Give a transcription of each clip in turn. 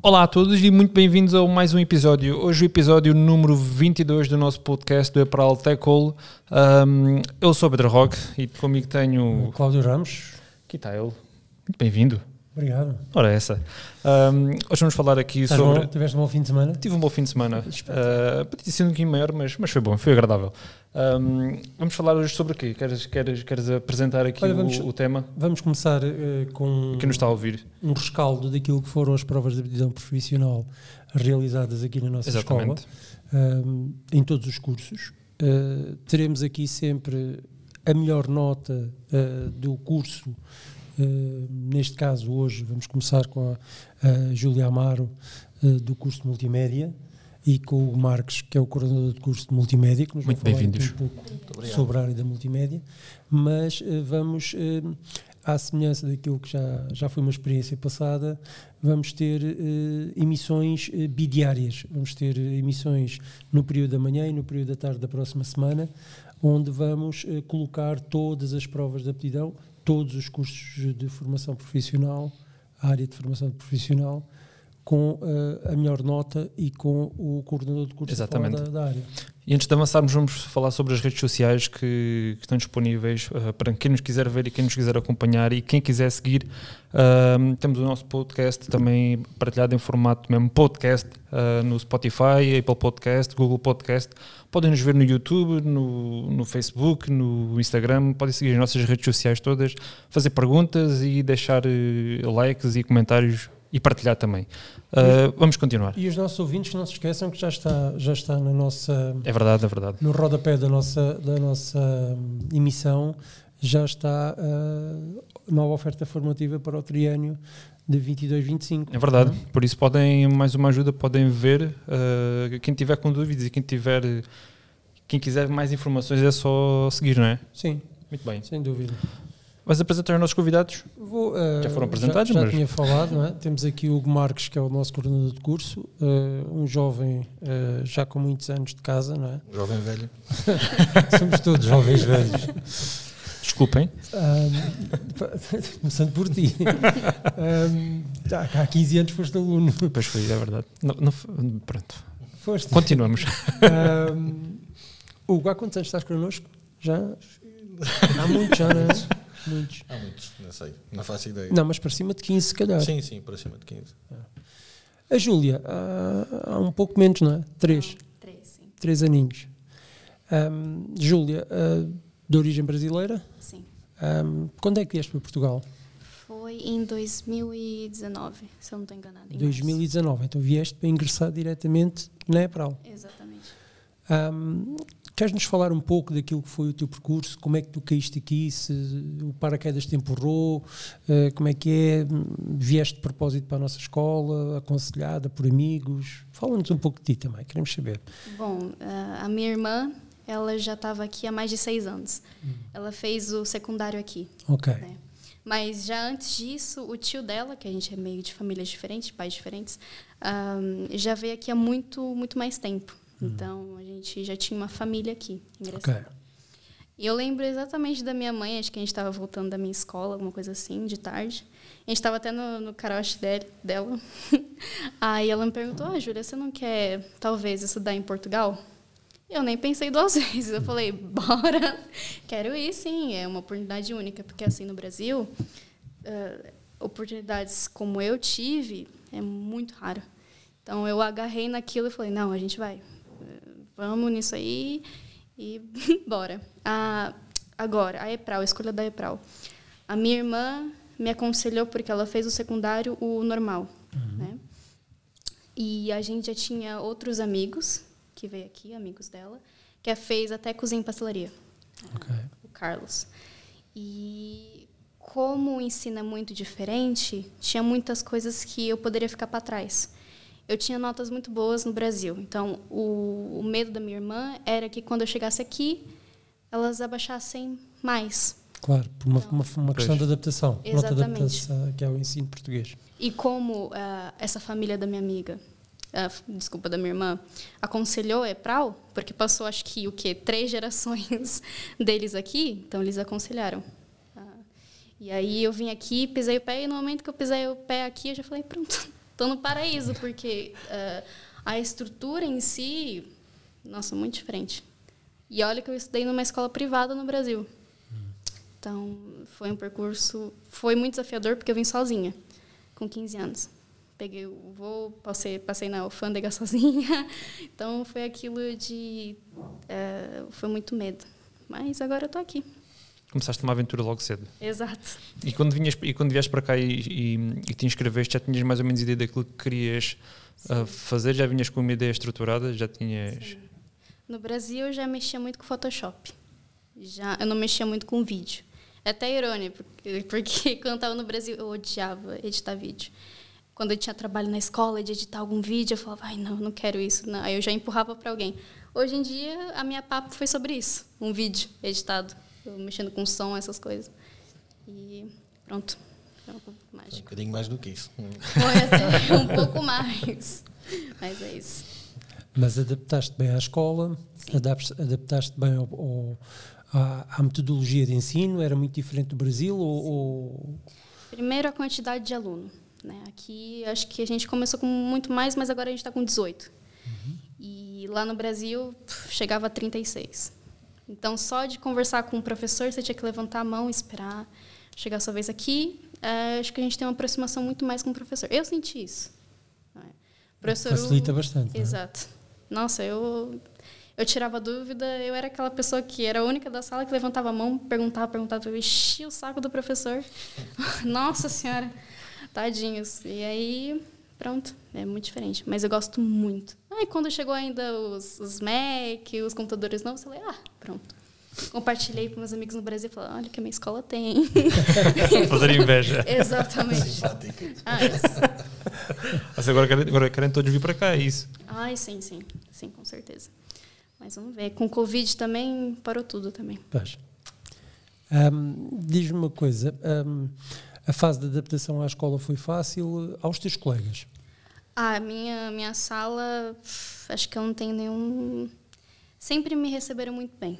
Olá a todos e muito bem-vindos a mais um episódio. Hoje o episódio número 22 do nosso podcast do Epral Tech Hall. Um, eu sou o Pedro Roque e comigo tenho... Cláudio Ramos. Aqui está ele. Muito bem-vindo. Obrigado. Ora, essa. Um, hoje vamos falar aqui Estás sobre. Bom? Tiveste um bom fim de semana? Tive um bom fim de semana. Uh, podia ter sido um bocadinho maior, mas, mas foi bom, foi agradável. Um, vamos falar hoje sobre o quê? Queres, queres, queres apresentar aqui Olha, o, vamos, o, tema? Vamos começar uh, com. Quem nos está a ouvir? Um rescaldo daquilo que foram as provas de aptidão profissional realizadas aqui na nossa Exatamente. escola, um, em todos os cursos. Uh, teremos aqui sempre a melhor nota uh, do curso. Neste caso, hoje, vamos começar com a, a Júlia Amaro, do curso de Multimédia, e com o Marcos, que é o coordenador do curso de Multimédia, que nos Muito vai falar bem-vindos. um pouco sobre a área da multimédia. Mas uh, vamos, à semelhança daquilo que já, já foi uma experiência passada, vamos ter emissões bidiárias. Vamos ter emissões no período da manhã e no período da tarde da próxima semana, onde vamos colocar todas as provas de aptidão todos os cursos de formação profissional, a área de formação profissional, com uh, a melhor nota e com o coordenador de curso Exatamente. Da, da, área. E antes de avançarmos, vamos falar sobre as redes sociais que, que estão disponíveis uh, para quem nos quiser ver e quem nos quiser acompanhar e quem quiser seguir. Uh, temos o nosso podcast também partilhado em formato mesmo podcast no Spotify, Apple Podcast, Google Podcast. Podem nos ver no YouTube, no, no Facebook, no Instagram, podem seguir as nossas redes sociais todas, fazer perguntas e deixar likes e comentários e partilhar também. Uh, vamos continuar. E os nossos ouvintes não se esqueçam que já está, já está na nossa. É verdade, é verdade. No rodapé da nossa, da nossa emissão já está a nova oferta formativa para o triênio de 22-25. É verdade, não? por isso podem, mais uma ajuda, podem ver. Uh, quem tiver com dúvidas e quem tiver. Quem quiser mais informações é só seguir, não é? Sim. Muito bem. Sem dúvida. Vais apresentar os nossos convidados? Vou, uh, já foram apresentados, já, já mas... tinha falado, não é? Temos aqui o Hugo Marques, que é o nosso coordenador de curso, uh, um jovem uh, já com muitos anos de casa, não é? Jovem velho. Somos todos jovens velhos. Desculpem. Um, começando por ti. Um, há 15 anos foste aluno. Pois foi, é verdade. Não, não, pronto. Foste. Continuamos. Um, Hugo, há quantos anos estás connosco? Já? Há muitos, já, não é? Muitos. Há muitos, não sei, não faço ideia. Não, mas para cima de 15, se calhar. Sim, sim, para cima de 15. A Júlia, há, há um pouco menos, não é? Três. Três, sim. Três aninhos. Um, Júlia, uh, de origem brasileira? Sim. Um, quando é que vieste para Portugal? Foi em 2019, se eu não estou enganada. 2019, então vieste para ingressar diretamente na EPRAL. Exatamente. Um, Queres nos falar um pouco daquilo que foi o teu percurso? Como é que tu caíste aqui? Se o paraquedas te empurrou? Uh, como é que é? Vieste de propósito para a nossa escola? Aconselhada por amigos? Fala-nos um pouco de ti também, queremos saber. Bom, uh, a minha irmã, ela já estava aqui há mais de seis anos. Hum. Ela fez o secundário aqui. Ok. Né? Mas já antes disso, o tio dela, que a gente é meio de famílias diferentes, pais diferentes, já veio aqui há muito, muito mais tempo. Então, a gente já tinha uma família aqui ingressada. Okay. E eu lembro exatamente da minha mãe, acho que a gente estava voltando da minha escola, alguma coisa assim, de tarde. A gente estava até no, no caroche dela. Aí ela me perguntou, ah, Júlia, você não quer, talvez, estudar em Portugal? Eu nem pensei duas vezes. Eu falei, bora, quero ir, sim. É uma oportunidade única, porque assim, no Brasil, uh, oportunidades como eu tive, é muito raro. Então, eu agarrei naquilo e falei, não, a gente vai vamos nisso aí e bora. Agora, a EPRAL, a escolha da EPRAL. A minha irmã me aconselhou porque ela fez o secundário, o normal. Uhum. Né? E a gente já tinha outros amigos, que veio aqui, amigos dela, que fez até cozinha e pastelaria. Okay. O Carlos. E como o ensino é muito diferente, tinha muitas coisas que eu poderia ficar para trás eu tinha notas muito boas no Brasil. Então, o, o, medo da minha irmã era que quando eu chegasse aqui, elas abaixassem mais. Claro, por uma, uma, uma questão de adaptação. Exatamente. De adaptação, que é o ensino português. E como uh, essa família da minha amiga, uh, desculpa, da minha irmã, aconselhou a EPRAL, porque passou, acho que, o quê? Três gerações deles aqui, então eles aconselharam. Uh, e aí eu vim aqui, pisei o pé, e no momento que eu pisei o pé aqui, eu já falei, pronto, tô no paraíso, porque uh, a estrutura em si, nossa, muito diferente. E olha que eu estudei numa escola privada no Brasil. Então, foi um percurso, foi muito desafiador porque eu vim sozinha, com 15 anos. Peguei o voo, passei, passei na alfândega sozinha. Então, foi aquilo de... Uh, foi muito medo. Mas agora eu tô aqui. Começaste uma aventura logo cedo. Exato. E quando, vinhas, e quando vieste para cá e, e, e te inscreveste, já tinhas mais ou menos ideia daquilo que querias uh, fazer? Já vinhas com uma ideia estruturada? Já tinhas... Sim. No Brasil, eu já mexia muito com Photoshop. Já, eu não mexia muito com vídeo. É até irônico, porque, porque quando eu estava no Brasil, eu odiava editar vídeo. Quando eu tinha trabalho na escola de editar algum vídeo, eu falava, ai, não, não quero isso. Não. Aí eu já empurrava para alguém. Hoje em dia, a minha papo foi sobre isso. Um vídeo editado. Eu mexendo com som, essas coisas. E pronto. Foi um pouco mágico. Um bocadinho mais do que isso. Foi até um pouco mais. Mas é isso. Mas adaptaste bem à escola, adaptaste bem ao, ao a, a, metodologia de ensino era muito diferente do Brasil? Ou, ou... Primeiro, a quantidade de aluno. Né? Aqui, acho que a gente começou com muito mais, mas agora a gente está com 18. Uhum. E lá no Brasil, chegava a 36. Então, só de conversar com o professor, você tinha que levantar a mão, esperar chegar a sua vez aqui. É, acho que a gente tem uma aproximação muito mais com o professor. Eu senti isso. É? Professor Facilita Hugo, bastante. Exato. Nossa, eu eu tirava dúvida, eu era aquela pessoa que era a única da sala que levantava a mão, perguntava, perguntava, eu enchia o saco do professor. Nossa senhora, tadinhos. E aí, pronto, é muito diferente. Mas eu gosto muito. Aí quando chegou ainda os, os Mac, os computadores novos, eu falei, ah, pronto. Compartilhei com meus amigos no Brasil e falei, olha que a minha escola tem. Fazer inveja. Exatamente. Ah, Mas agora querem, agora querem todos vir para cá, é isso? Ai, sim, sim. Sim, com certeza. Mas vamos ver. Com Covid também parou tudo também. Pois. Um, Diz-me uma coisa. Um, a fase de adaptação à escola foi fácil aos teus colegas? Ah, minha, minha sala, acho que eu não tenho nenhum. Sempre me receberam muito bem.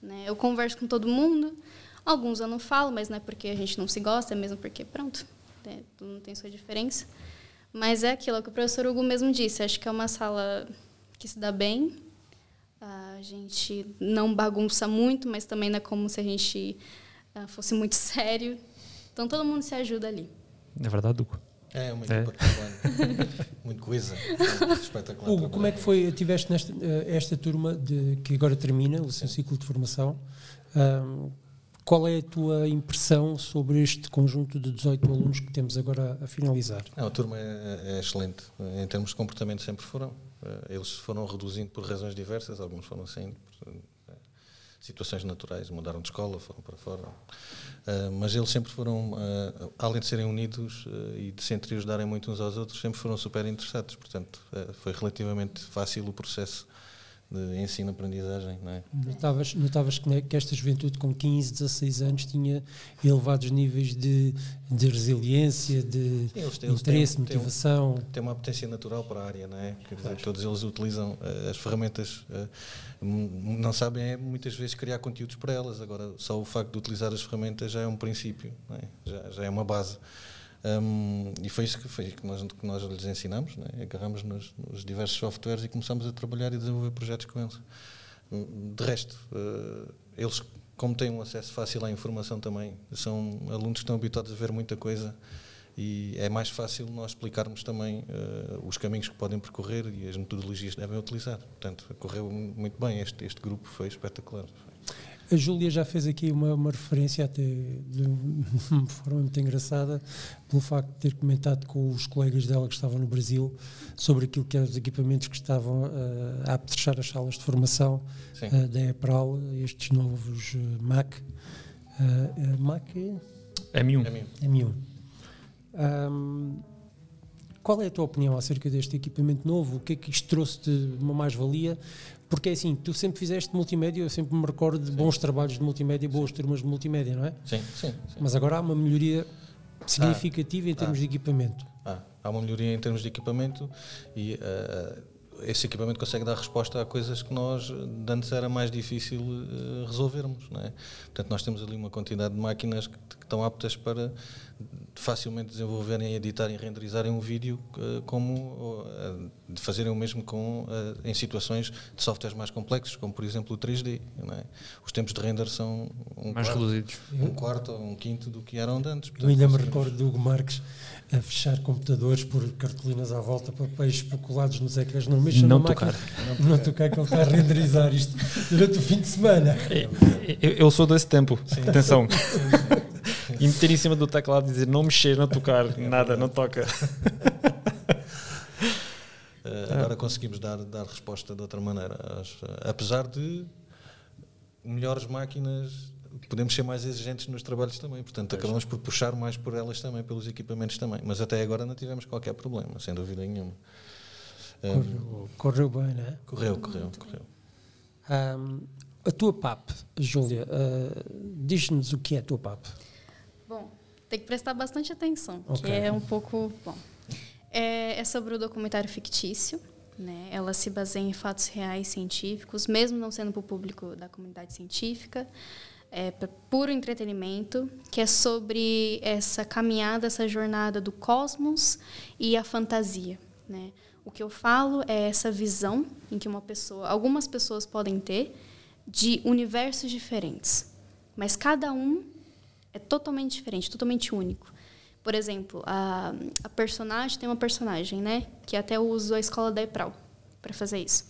Né? Eu converso com todo mundo. Alguns eu não falo, mas não é porque a gente não se gosta, é mesmo porque, pronto, né? não tem sua diferença. Mas é aquilo que o professor Hugo mesmo disse. Acho que é uma sala que se dá bem, a gente não bagunça muito, mas também não é como se a gente uh, fosse muito sério. Então todo mundo se ajuda ali. É verdade, Hugo. É, uma equipa é. muito coisa. Espetacular. Hugo, como é que foi? Tiveste nesta eh, esta turma de, que agora termina o seu ciclo de formação. Um, qual é a tua impressão sobre este conjunto de 18 alunos que temos agora a, finalizar? Não, a turma é, é, excelente. Em termos de comportamento, sempre foram. Eh, eles foram reduzindo por razões diversas, alguns foram saindo situações naturais, mudaram de escola, foram para fora. Uh, mas eles sempre foram, uh, além de serem unidos uh, e de se entreajudarem muito uns aos outros, sempre foram super interessados. Portanto, foi relativamente fácil o processo de ensino-aprendizagem. Não é? Notavas, notavas que, né, que, esta juventude com 15, 16 anos tinha elevados níveis de, de resiliência, de Sim, eles, eles interesse, têm, motivação. Têm, têm, uma potência natural para a área, não é? Quer dizer, todos eles utilizam uh, as ferramentas, uh, não sabem é, muitas vezes criar conteúdos para elas. Agora, só o facto de utilizar as ferramentas já é um princípio, é? já, já é uma base. Um, e foi isso que, foi que, nós, que nós lhes ensinamos, né? agarramos nos, nos, diversos softwares e começamos a trabalhar e desenvolver projetos com eles. De resto, uh, eles, como têm um acesso fácil à informação também, são alunos que estão habituados a ver muita coisa e é mais fácil nós explicarmos também uh, os caminhos que podem percorrer e as metodologias que devem utilizar. Portanto, correu muito bem, este, este grupo foi espetacular. A Júlia já fez aqui uma, uma referência até de uma forma muito engraçada pelo facto de ter comentado com os colegas dela que estavam no Brasil sobre aquilo que eram os equipamentos que estavam uh, a apetrechar as salas de formação uh, da EPRAL, estes novos uh, Mac. Uh, Mac M1. M1. Um, qual é a tua opinião acerca deste equipamento novo? O que é que isto trouxe de uma mais-valia? Porque é assim, tu sempre fizeste multimédia, eu sempre me recordo de sim. bons trabalhos de multimédia, boas sim. turmas de multimédia, não é? Sim, sim. sim. Mas agora há uma melhoria significativa ah, em termos ah, de equipamento. Ah, há uma melhoria em termos de equipamento e uh, esse equipamento consegue dar resposta a coisas que nós, antes era mais difícil uh, resolvermos. Não é? Portanto, nós temos ali uma quantidade de máquinas que, que estão aptas para facilmente desenvolverem, editarem e renderizarem um vídeo uh, como de fazerem o mesmo com, uh, em situações de softwares mais complexos, como por exemplo o 3D. É? Os tempos de render são um mais quarto, reduzidos. Um quarto ou um quinto do que eram de antes. Portanto, Eu ainda me recordo do Hugo Marques a fechar computadores por cartolinas à volta, papéis especulados nos ecrãs. Não mexa não na tocar. máquina. Não tocar que ele está a renderizar isto durante o fim de semana. Eu, eu sou desse tempo. Sim. Atenção. e meter em cima do teclado e dizer não mexer, não tocar, nada, não toca. Conseguimos dar, dar resposta de outra maneira. Acho, apesar de melhores máquinas, podemos ser mais exigentes nos trabalhos também. Portanto, pois. acabamos por puxar mais por elas também, pelos equipamentos também. Mas até agora não tivemos qualquer problema, sem dúvida nenhuma. Correu, correu bem, não é? Correu, correu, correu. Um, a tua PAP, Júlia, uh, diz-nos o que é a tua PAP. Bom, tem que prestar bastante atenção, okay. que é um pouco. Bom, é, é sobre o documentário fictício. Né? Ela se baseia em fatos reais científicos, mesmo não sendo para o público da comunidade científica. É puro entretenimento, que é sobre essa caminhada, essa jornada do cosmos e a fantasia. Né? O que eu falo é essa visão em que uma pessoa, algumas pessoas podem ter de universos diferentes, mas cada um é totalmente diferente, totalmente único. Por exemplo, a, a personagem tem uma personagem, né? Que até uso a escola da EPRAL para fazer isso.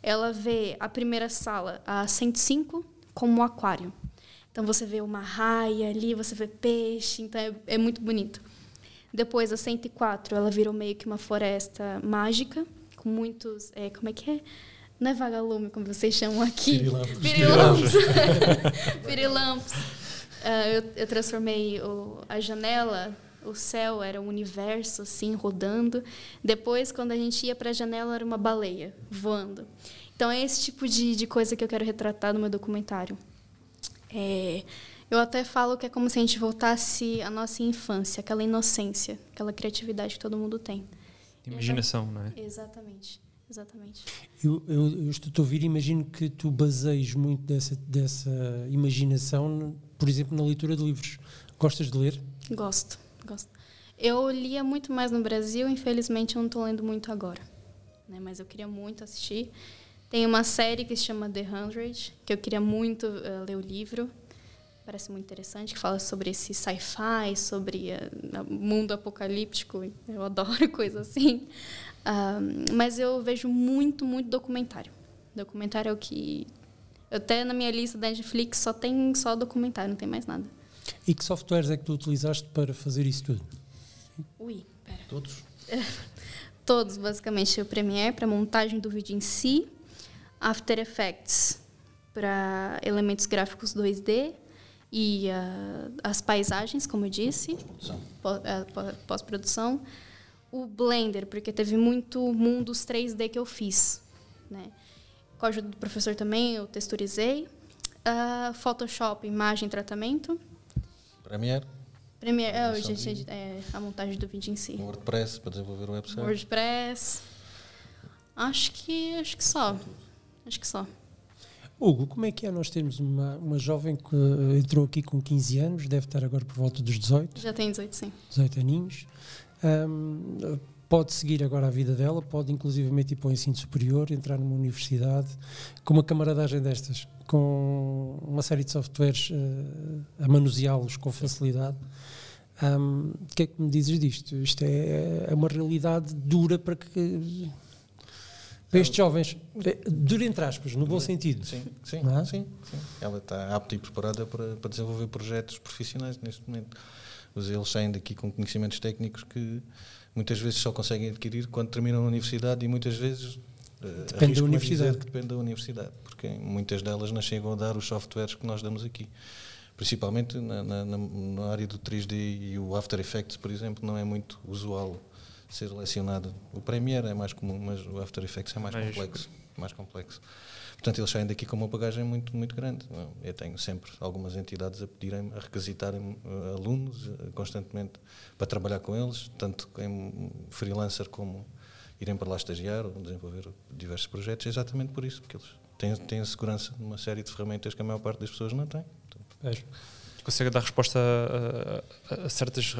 Ela vê a primeira sala, a 105, como um aquário. Então você vê uma raia ali, você vê peixe, então é, é muito bonito. Depois, a 104, ela virou meio que uma floresta mágica, com muitos. É, como é que é? Não é vagalume, como vocês chamam aqui. Pirilampos. Pirilampos. Pirilampos. Uh, eu, eu, transformei o, a janela, o céu era um universo assim rodando. Depois, quando a gente ia para a janela, era uma baleia voando. Então é esse tipo de, de coisa que eu quero retratar no meu documentário. É, eu até falo que é como se a gente voltasse à nossa infância, aquela inocência, aquela criatividade que todo mundo tem. Imaginação, não é? Exatamente. Exatamente. Eu, eu, eu estou a ouvir e imagino que tu baseias muito dessa, dessa imaginação, por exemplo, na leitura de livros. Gostas de ler? Gosto, gosto. Eu lia muito mais no Brasil, infelizmente eu não estou lendo muito agora. Né? Mas eu queria muito assistir. Tem uma série que se chama The Hundred, que eu queria muito uh, ler o livro. Parece muito interessante, que fala sobre esse sci-fi, sobre uh, mundo apocalíptico. Eu adoro coisa assim. Uh, mas eu vejo muito, muito documentário. Documentário é o que. Até na minha lista da Netflix só tem só documentário, não tem mais nada. E que softwares é que tu utilizaste para fazer isso tudo? Ui, pera. Todos? Todos, basicamente. O Premiere para montagem do vídeo em si, After Effects para elementos gráficos 2D e uh, as paisagens, como eu disse, pós-produção. Pós o Blender, porque teve muito mundos 3D que eu fiz. Né? Com a ajuda do professor também, eu texturizei. Uh, Photoshop, imagem e tratamento. Premiere. Premiere, é, gente, é, a montagem do vídeo em si. WordPress, para desenvolver o website. WordPress. Acho que, acho que só. Acho que só. Hugo, como é que é nós termos uma, uma jovem que entrou aqui com 15 anos, deve estar agora por volta dos 18? Já tem 18, sim. 18 aninhos. Um, pode seguir agora a vida dela, pode inclusivamente ir para o ensino superior, entrar numa universidade, com uma camaradagem destas, com uma série de softwares uh, a manuseá-los com facilidade. Um, o que é que me dizes disto? Isto é, é uma realidade dura para que para estes jovens, dura entre aspas, no bom sentido. Sim, sim, é? sim, sim, Ela está apta e preparada para, para desenvolver projetos profissionais neste momento eles saem daqui com conhecimentos técnicos que muitas vezes só conseguem adquirir quando terminam a universidade e muitas vezes eh, depende da universidade. Que depende da universidade, porque muitas delas não chegam a dar os softwares que nós damos aqui. Principalmente na, na, na área do 3D e o After Effects, por exemplo, não é muito usual ser lecionado. O Premiere é mais comum, mas o After Effects é mais, mais complexo. Mais complexo. Portanto, eles saem daqui com uma bagagem muito, muito grande. Eu tenho sempre algumas entidades a pedirem, a requisitarem uh, alunos uh, constantemente para trabalhar com eles, tanto em freelancer como irem para lá estagiar ou desenvolver diversos projetos, exatamente por isso, porque eles têm, têm a segurança de uma série de ferramentas que a maior parte das pessoas não tem. É. consegue dar resposta a, a, a certas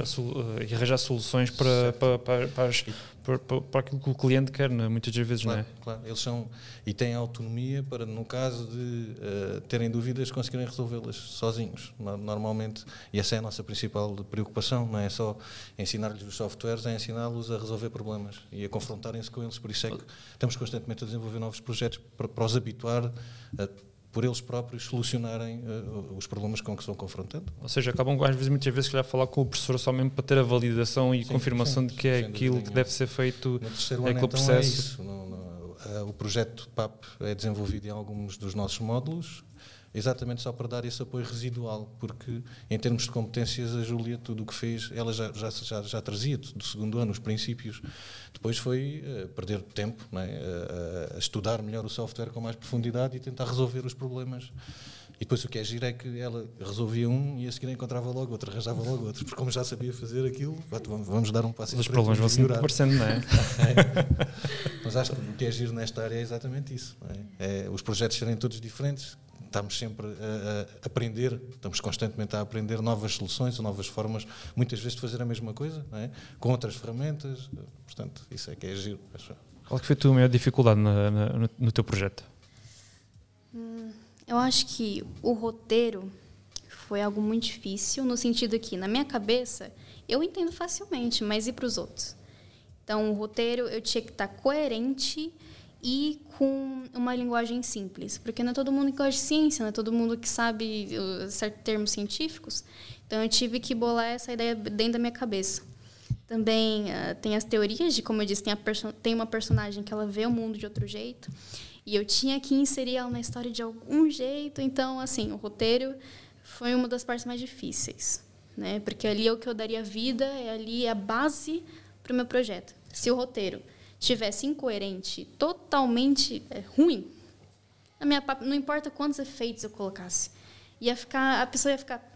e arranjar soluções para, para, para, para, as, para, para, aquilo que o cliente quer, né? muitas vezes, claro, não é? Claro, eles são e têm autonomia para, no caso de uh, terem dúvidas, conseguirem resolvê-las sozinhos, normalmente. E essa é a nossa principal preocupação, não é só ensinar-lhes os softwares, é ensiná-los a resolver problemas e a confrontarem-se com eles. Por isso é que estamos constantemente a desenvolver novos projetos para, para os habituar a por eles próprios solucionarem uh, os problemas com que estão confrontando. Ou seja, acabam às vezes, muitas vezes, a falar com o professor só mesmo para ter a validação e sim, confirmação sim, de que é aquilo que deve ser feito, é ano, então, é processo. É uh, o projeto PAP é desenvolvido em alguns dos nossos módulos, exatamente só para dar esse apoio residual, porque em termos de competências a Júlia tudo o que fez, ela já, já, já, já trazia do segundo ano os princípios, depois foi uh, perder tempo é? uh, a estudar melhor o software com mais profundidade e tentar resolver os problemas. E depois o que é giro é que ela resolvia um e a seguir encontrava logo outro, arranjava logo outro, porque como já sabia fazer aquilo, vamos dar um passo Os problemas vão se aparecendo, não é? é? Mas acho que o que é giro nesta área é exatamente isso. É? é? os projetos serem todos diferentes, estamos sempre a, a, aprender, estamos constantemente a aprender novas soluções, novas formas, muitas vezes de fazer a mesma coisa, é? com outras ferramentas. Portanto, isso é que é giro. Acho. Qual é foi a tua maior dificuldade na, na, no, no, teu projeto? Hum, eu acho que o roteiro foi algo muito difícil, no sentido que, na minha cabeça, eu entendo facilmente, mas e para os outros? Então, o roteiro eu tinha que estar coerente e com uma linguagem simples, porque não é todo mundo que gosta de ciência, não é todo mundo que sabe certos termos científicos. Então eu tive que bolar essa ideia dentro da minha cabeça. Também uh, tem as teorias de, como eu disse, tem, tem uma personagem que ela vê o mundo de outro jeito, e eu tinha que inserir ela na história de algum jeito. Então, assim, o roteiro foi uma das partes mais difíceis, né? Porque ali é o que eu daria vida, é ali a base para o meu projeto. Se o roteiro tivesse incoerente, totalmente é, ruim, a minha não importa quantos efeitos eu colocasse, ia ficar, a pessoa ia ficar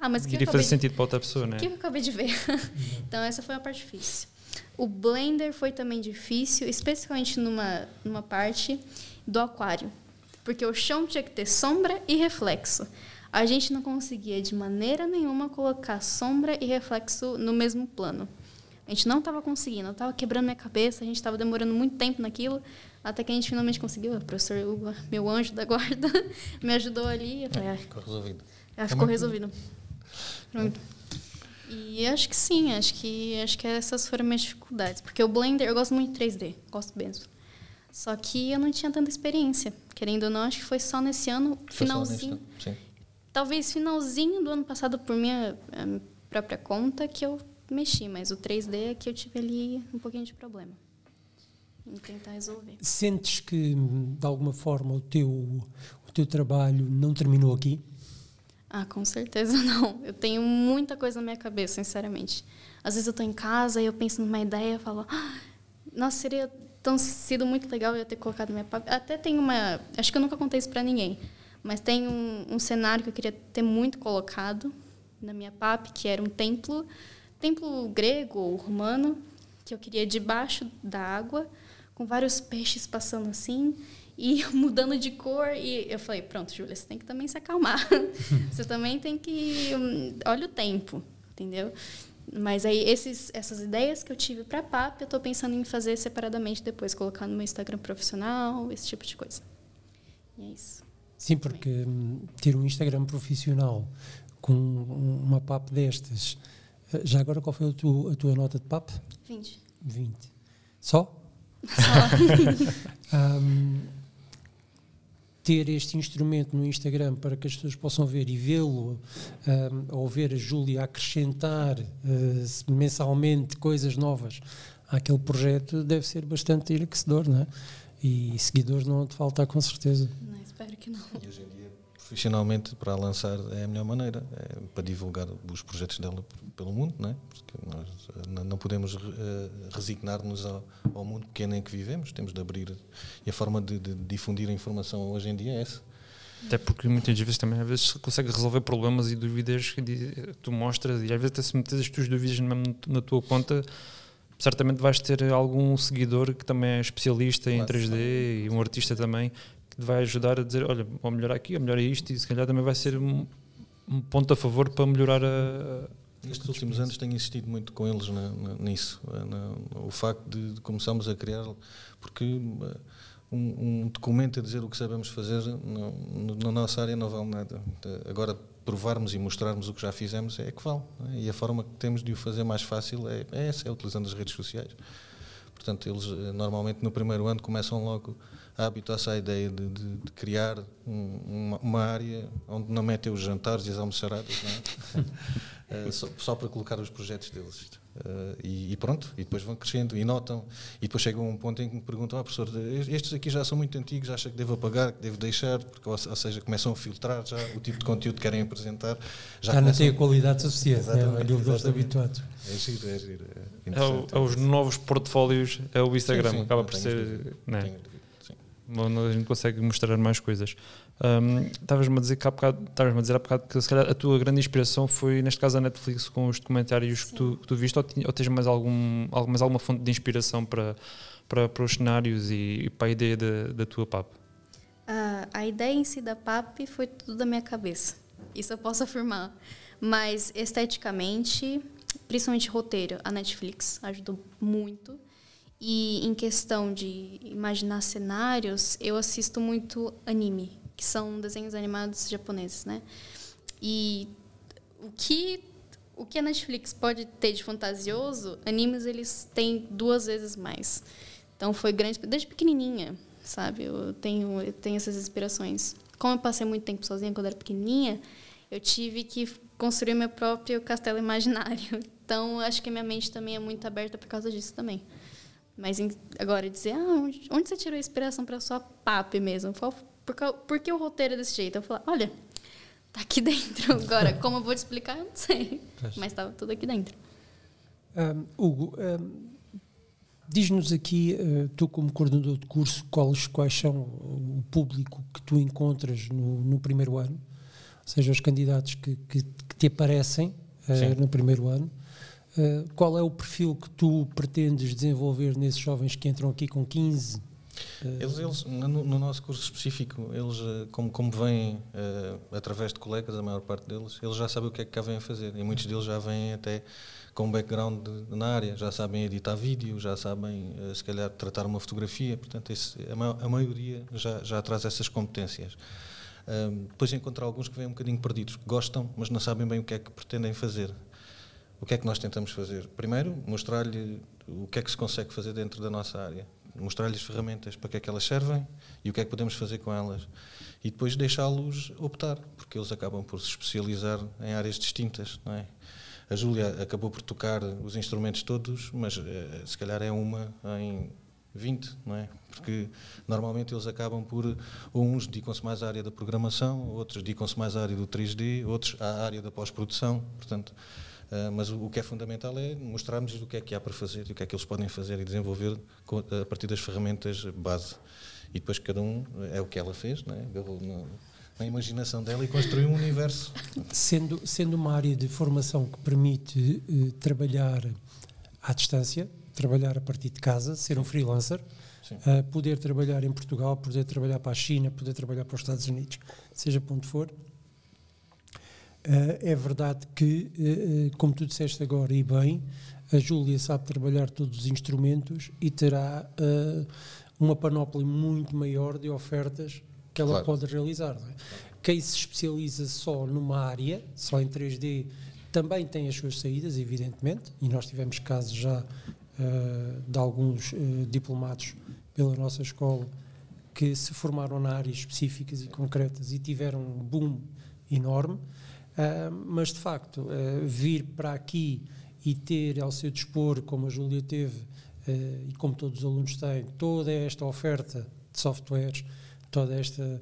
ah, mas que Iria fazer sentido para outra pessoa, né? O que eu acabei de ver? então, essa foi a parte difícil. O Blender foi também difícil, especialmente numa, numa parte do aquário. Porque o chão tinha que ter sombra e reflexo. A gente não conseguia, de maneira nenhuma, colocar sombra e reflexo no mesmo plano. A gente não estava conseguindo, estava quebrando minha cabeça, a gente estava demorando muito tempo naquilo, até que a gente finalmente conseguiu. O professor Hugo, meu anjo da guarda, me ajudou ali. Eu falei, é, ficou resolvido. É, ficou resolvido. Pronto. E acho que sim, acho que acho que essas foram minhas dificuldades. Porque o Blender, eu gosto muito de 3D, gosto mesmo. Só que eu não tinha tanta experiência. Querendo ou não, acho que foi só nesse ano, foi finalzinho. Talvez finalzinho do ano passado, por minha eh, própria conta, que eu mexi, mas o 3D é que eu tive ali um pouquinho de problema em tentar resolver. Sentes que, de alguma forma, o teu, o teu trabalho não terminou aqui? Ah, com certeza não. Eu tenho muita coisa na minha cabeça, sinceramente. Às vezes eu estou em casa e eu penso numa ideia e falo, ah, nossa, seria tão sido muito legal eu ter colocado minha Até tem uma, acho que eu nunca contei isso para ninguém, mas tem um, um cenário que eu queria ter muito colocado na minha PAP, que era um templo templo grego ou romano, que eu queria debaixo da água, com vários peixes passando assim e mudando de cor. E eu falei: pronto, Júlia, você tem que também se acalmar. você também tem que. Hum, olha o tempo, entendeu? Mas aí, esses, essas ideias que eu tive para PAP, eu estou pensando em fazer separadamente depois, colocar no meu Instagram profissional, esse tipo de coisa. E é isso. Sim, porque hum, ter um Instagram profissional com uma PAP destas já agora, qual foi a tua, a tua nota de PAP? 20. 20. Só? Só. um, ter este instrumento no Instagram para que as pessoas possam ver e vê-lo, um, ou ver a Júlia acrescentar uh, mensalmente coisas novas àquele projeto, deve ser bastante enriquecedor, não é? E seguidores não te faltar com certeza. Não, espero que não. Profissionalmente para lançar é a melhor maneira, é para divulgar os projetos dela pelo mundo, não é? Porque nós eh, não podemos eh, resignar-nos ao, ao, mundo pequeno em que vivemos, temos de abrir e a forma de, de, difundir a informação hoje em dia é essa. Até porque muitas vezes também às vezes consegue resolver problemas e dúvidas que tu mostras e às vezes até se metes as tuas dúvidas na tua conta certamente vais ter algum seguidor que também é especialista claro, em 3D e um artista também vai ajudar a dizer, olha, ou melhor aqui, ou melhor isto, e se calhar também vai ser um ponto a favor para melhorar a. Nestes últimos anos tenho insistido muito com eles na, na, nisso, na, o facto de, de começarmos a criar, porque um, um, documento a dizer o que sabemos fazer na nossa área não vale nada. Agora, provarmos e mostrarmos o que já fizemos é que vale. É? E a forma que temos de o fazer mais fácil é, é essa, é utilizando as redes sociais. Portanto, eles eh, normalmente no primeiro ano começam logo a habituar-se à ideia de, de, de criar um, uma, uma, área onde não metem os jantares e as almoçaradas, é? só, só, para colocar os projetos deles. Uh, e, e, pronto, e depois vão crescendo e notam, e depois chegam a um ponto em que me perguntam: ah, professor, estes aqui já são muito antigos, acha que devo apagar, que devo deixar, porque, ou, ou seja, começam a filtrar já o tipo de conteúdo que querem apresentar. Já, já não tem a qualidade suficiente, exatamente, né? gosto habituado. É giro, é giro. É, é, é os novos portfólios, é o Instagram, sim, sim, acaba por ser. Né? A gente consegue mostrar mais coisas. Estavas-me um, a dizer que há bocado, a dizer há bocado que se calhar a tua grande inspiração foi neste caso a Netflix com os documentários que tu, que tu viste ou, ou tens mais, algum, mais alguma fonte de inspiração para, para, para os cenários e, e para a ideia da, da tua PAP? Uh, a ideia em si da PAP foi tudo da minha cabeça. Isso eu posso afirmar. Mas esteticamente, principalmente roteiro, a Netflix ajudou muito. E em questão de imaginar cenários, eu assisto muito anime, que são desenhos animados japoneses, né? E o que o que a Netflix pode ter de fantasioso, animes eles têm duas vezes mais. Então foi grande desde pequenininha, sabe? Eu tenho eu tenho essas inspirações. Como eu passei muito tempo sozinha quando era pequenininha, eu tive que construir meu próprio castelo imaginário. Então acho que minha mente também é muito aberta por causa disso também. Mas em, agora dizer, ah, onde, onde, você tirou a inspiração para sua PAP mesmo? Por, por, por, que o roteiro é desse jeito? Eu falei, olha, tá aqui dentro agora. Como eu vou te explicar, eu não sei. Mas estava tudo aqui dentro. Um, Hugo, um, diz-nos aqui, uh, tu como coordenador de curso, quais, quais são o público que tu encontras no, no primeiro ano? Ou seja, os candidatos que, que, que te aparecem uh, no primeiro ano eh, qual é o perfil que tu pretendes desenvolver nesses jovens que entram aqui com 15? Eh, eles, eles no, no, nosso curso específico, eles, eh, como, como vêm uh, através de colegas, a maior parte deles, eles já sabem o que é que cá vêm a fazer. E muitos deles já vêm até com background de, na área, já sabem editar vídeo, já sabem, se calhar, tratar uma fotografia. Portanto, esse, a, a, maioria já, já traz essas competências. Depois encontrar alguns que vêm um bocadinho perdidos, gostam, mas não sabem bem o que é que pretendem fazer. O que é que nós tentamos fazer? Primeiro, mostrar-lhe o que é que se consegue fazer dentro da nossa área, mostrar-lhe as ferramentas para que é que elas servem e o que é que podemos fazer com elas. E depois deixá-los optar, porque eles acabam por se especializar em áreas distintas, não é? A Júlia acabou por tocar os instrumentos todos, mas eh, se calhar é uma em 20, não é? Porque normalmente eles acabam por, ou uns dedicam-se mais à área da programação, outros dedicam-se mais à área do 3D, outros à área da pós-produção, portanto, Uh, mas o, o, que é fundamental é mostrarmos o que é que há para fazer e o que é que eles podem fazer e desenvolver com, a partir das ferramentas base. E depois cada um é o que ela fez, né? agarrou na, na imaginação dela e construiu um universo. Sendo, sendo uma área de formação que permite uh, trabalhar à distância, trabalhar a partir de casa, ser um freelancer, uh, poder trabalhar em Portugal, poder trabalhar para a China, poder trabalhar para os Estados Unidos, seja para onde for, é verdade que, uh, como tu disseste agora e bem, a Júlia sabe trabalhar todos os instrumentos e terá uh, uma panóplia muito maior de ofertas que ela claro. pode realizar. É? Quem se especializa só numa área, só em 3D, também tem as suas saídas, evidentemente, e nós tivemos casos já de alguns diplomados pela nossa escola que se formaram na áreas específicas e concretas e tiveram um boom enorme. Uh, mas de facto, uh, vir para aqui e ter ao seu dispor, como a Júlia teve uh, e como todos os alunos têm, toda esta oferta de softwares, toda esta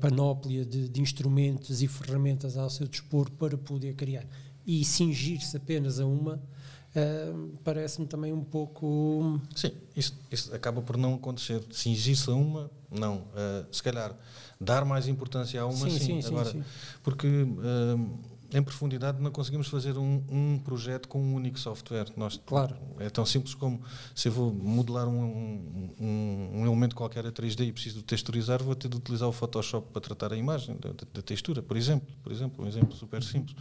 panóplia de, de, instrumentos e ferramentas ao seu dispor para poder criar e cingir-se apenas a uma, parece-me também um pouco. Sim, isso, isso acaba por não acontecer. Cingir-se a uma, não. se calhar dar mais importância a uma, sim. sim, sim Agora, sim, Porque uh, em profundidade não conseguimos fazer um, um, projeto com um único software. Nós, claro. É tão simples como se eu vou modelar um, um, um elemento qualquer a 3D e preciso de texturizar, vou ter de utilizar o Photoshop para tratar a imagem da, da textura, por exemplo. Por exemplo, um exemplo super simples.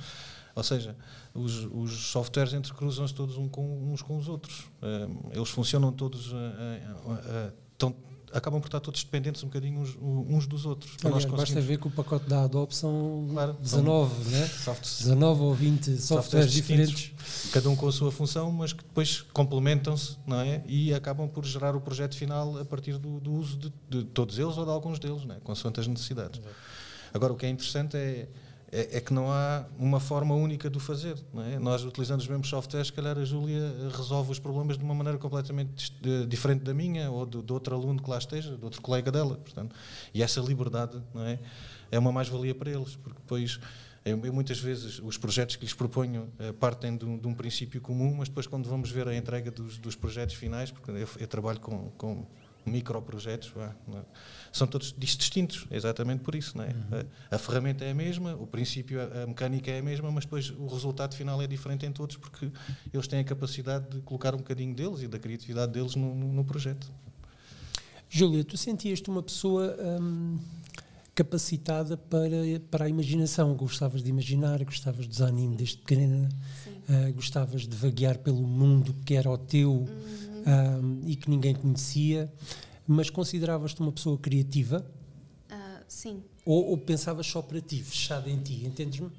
Ou seja, os, os softwares entrecruzam-se todos um com, uns com os outros. Eh, eles funcionam todos, uh, uh, uh, acabam por estar todos dependentes um bocadinho uns, uns dos outros. Aliás, basta ver que o pacote da Adobe são claro, 19, são né? 19 ou 20 softwares, softwares diferentes. Cada um com a sua função, mas que depois complementam-se não é? e acabam por gerar o projeto final a partir do, do uso de, de, todos eles ou de alguns deles, não é? consoante as necessidades. Agora, o que é interessante é é, é, que não há uma forma única de o fazer. É? Nós, utilizando os mesmos softwares, se calhar a Júlia resolve os problemas de uma maneira completamente diferente da minha ou de, de, outro aluno que lá esteja, de outro colega dela. Portanto, e essa liberdade é, é uma mais-valia para eles, porque depois. Eu, eu, muitas vezes os projetos que lhes proponho eh, partem de um, de um, princípio comum, mas depois quando vamos ver a entrega dos, dos projetos finais, porque eu, eu trabalho com, com microprojetos, são todos distintos, exatamente por isso. Não é? Uhum. A, a, ferramenta é a mesma, o princípio, a, a, mecânica é a mesma, mas depois o resultado final é diferente em todos, porque eles têm a capacidade de colocar um bocadinho deles e da criatividade deles no, no, no projeto. Júlia, tu sentias-te uma pessoa hum, capacitada para, para a imaginação, gostavas de imaginar, gostavas dos animes desde pequena, uh, gostavas de vaguear pelo mundo que era o teu uhum. um, e que ninguém conhecia mas consideravas-te uma pessoa criativa? Uh, sim. Ou, ou, pensavas só para ti, fechada em ti, entendes-me?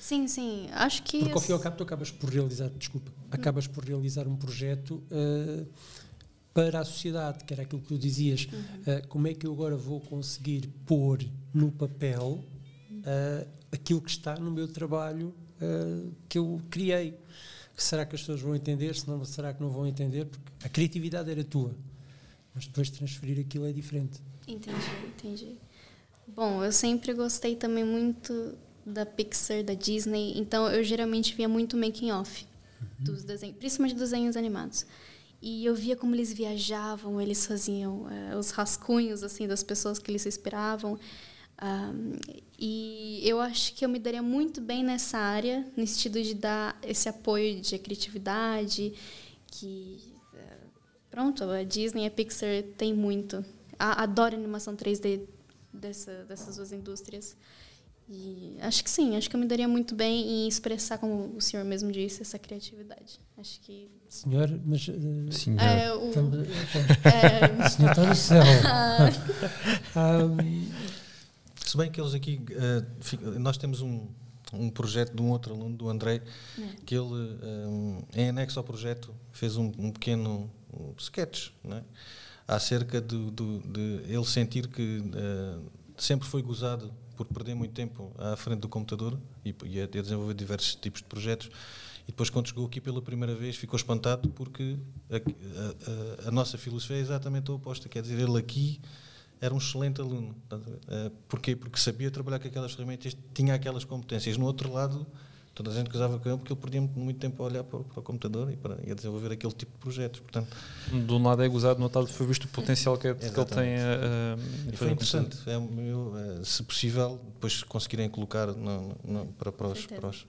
Sim, sim, acho que... Porque ao fim e ao cabo tu acabas por realizar, desculpa, hum. acabas por realizar um projeto uh, para a sociedade, que era aquilo que tu dizias, uhum. uh, como é que eu agora vou conseguir pôr no papel uh, aquilo que está no meu trabalho que eu criei. Será que as pessoas vão entender? Se não, será que não vão entender? Porque a criatividade era tua mas depois transferir aquilo é diferente. Entendi, entendi. Bom, eu sempre gostei também muito da Pixar, da Disney, então eu geralmente via muito making off uhum. dos desenhos, principalmente dos desenhos animados. E eu via como eles viajavam, eles faziam uh, os rascunhos assim das pessoas que eles se inspiravam. Um, e eu acho que eu me daria muito bem nessa área, no sentido de dar esse apoio de criatividade, que Pronto, a Disney e a Pixar tem muito. A, adoro animação 3D dessa, dessas duas indústrias. E acho que sim, acho que eu me daria muito bem em expressar, como o senhor mesmo disse, essa criatividade. Acho que. Senhor, mas. Uh, senhor. É, o, é, senhor está no céu. um, Se bem que eles aqui. Uh, nós temos um, um projeto de um outro aluno, do André, é. que ele, um, em anexo ao projeto, fez um, um pequeno um sketch, não é? acerca de, de, de, ele sentir que uh, sempre foi gozado por perder muito tempo à frente do computador e, e a, a desenvolver diversos tipos de projetos. E depois, quando chegou aqui pela primeira vez, ficou espantado porque a, a, a, nossa filosofia é exatamente a oposta. Quer dizer, ele aqui era um excelente aluno. Porquê? Porque sabia trabalhar com aquelas ferramentas, tinha aquelas competências. No outro lado, toda a gente casava com ele porque ele perdia muito tempo a olhar para, para o computador e, para, e a desenvolver aquele tipo de projetos. Portanto, de um lado é gozado, no outro lado foi visto o potencial que, que ele tem a, a foi interessante. É, eu, é, se possível, depois conseguirem colocar no, no, para, para, os, para, os,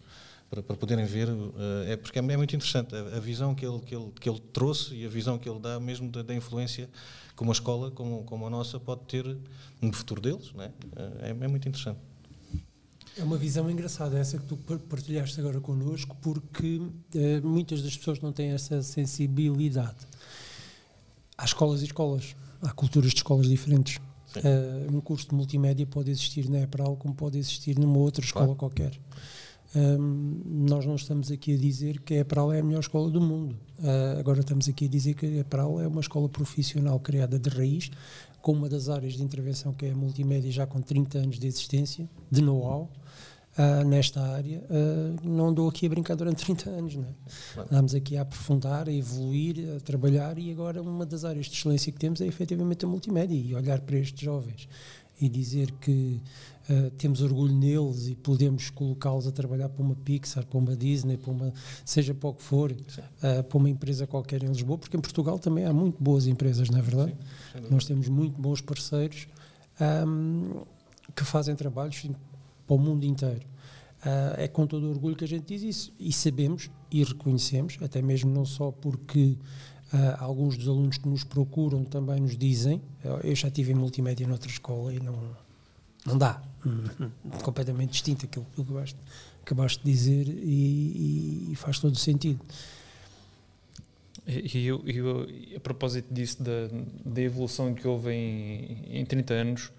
para, para, poderem ver, eh, é porque é, é muito interessante a, a, visão que ele, que, ele, que ele trouxe e a visão que ele dá mesmo da, da influência que uma escola como, como a nossa pode ter no futuro deles. Não é? É, é muito interessante. É uma visão engraçada essa que tu partilhaste agora connosco, porque eh, muitas das pessoas não têm essa sensibilidade. Há escolas e escolas, há culturas de escolas diferentes. Uh, um curso de multimédia pode existir na EPRAL como pode existir numa outra escola claro. qualquer. Um, nós não estamos aqui a dizer que a EPRAL é a melhor escola do mundo. Uh, agora estamos aqui a dizer que a EPRAL é uma escola profissional criada de raiz, com uma das áreas de intervenção que é a multimédia, já com 30 anos de existência, de know-how uh, nesta área, uh, não andou aqui a brincar durante 30 anos. Não é? Claro. Andamos aqui a aprofundar, a evoluir, a trabalhar e agora uma das áreas de excelência que temos é efetivamente a multimédia e olhar para estes jovens e dizer que uh, temos orgulho neles e podemos colocá-los a trabalhar para uma Pixar, para uma Disney, para uma, seja para o que for, uh, para uma empresa qualquer em Lisboa, porque em Portugal também há muito boas empresas, não é verdade? Sim, Nós temos muito bons parceiros um, que fazem trabalhos para o mundo inteiro. Uh, é com todo orgulho que a gente diz isso. E sabemos e reconhecemos, até mesmo não só porque uh, alguns dos alunos que nos procuram também nos dizem. Eu já tive em multimédia noutra escola e não, não dá. completamente distinto aquilo que acabaste, acabaste de dizer e, e, faz todo sentido. E eu, eu, a propósito disso, da, da evolução que houve em, em 30 anos,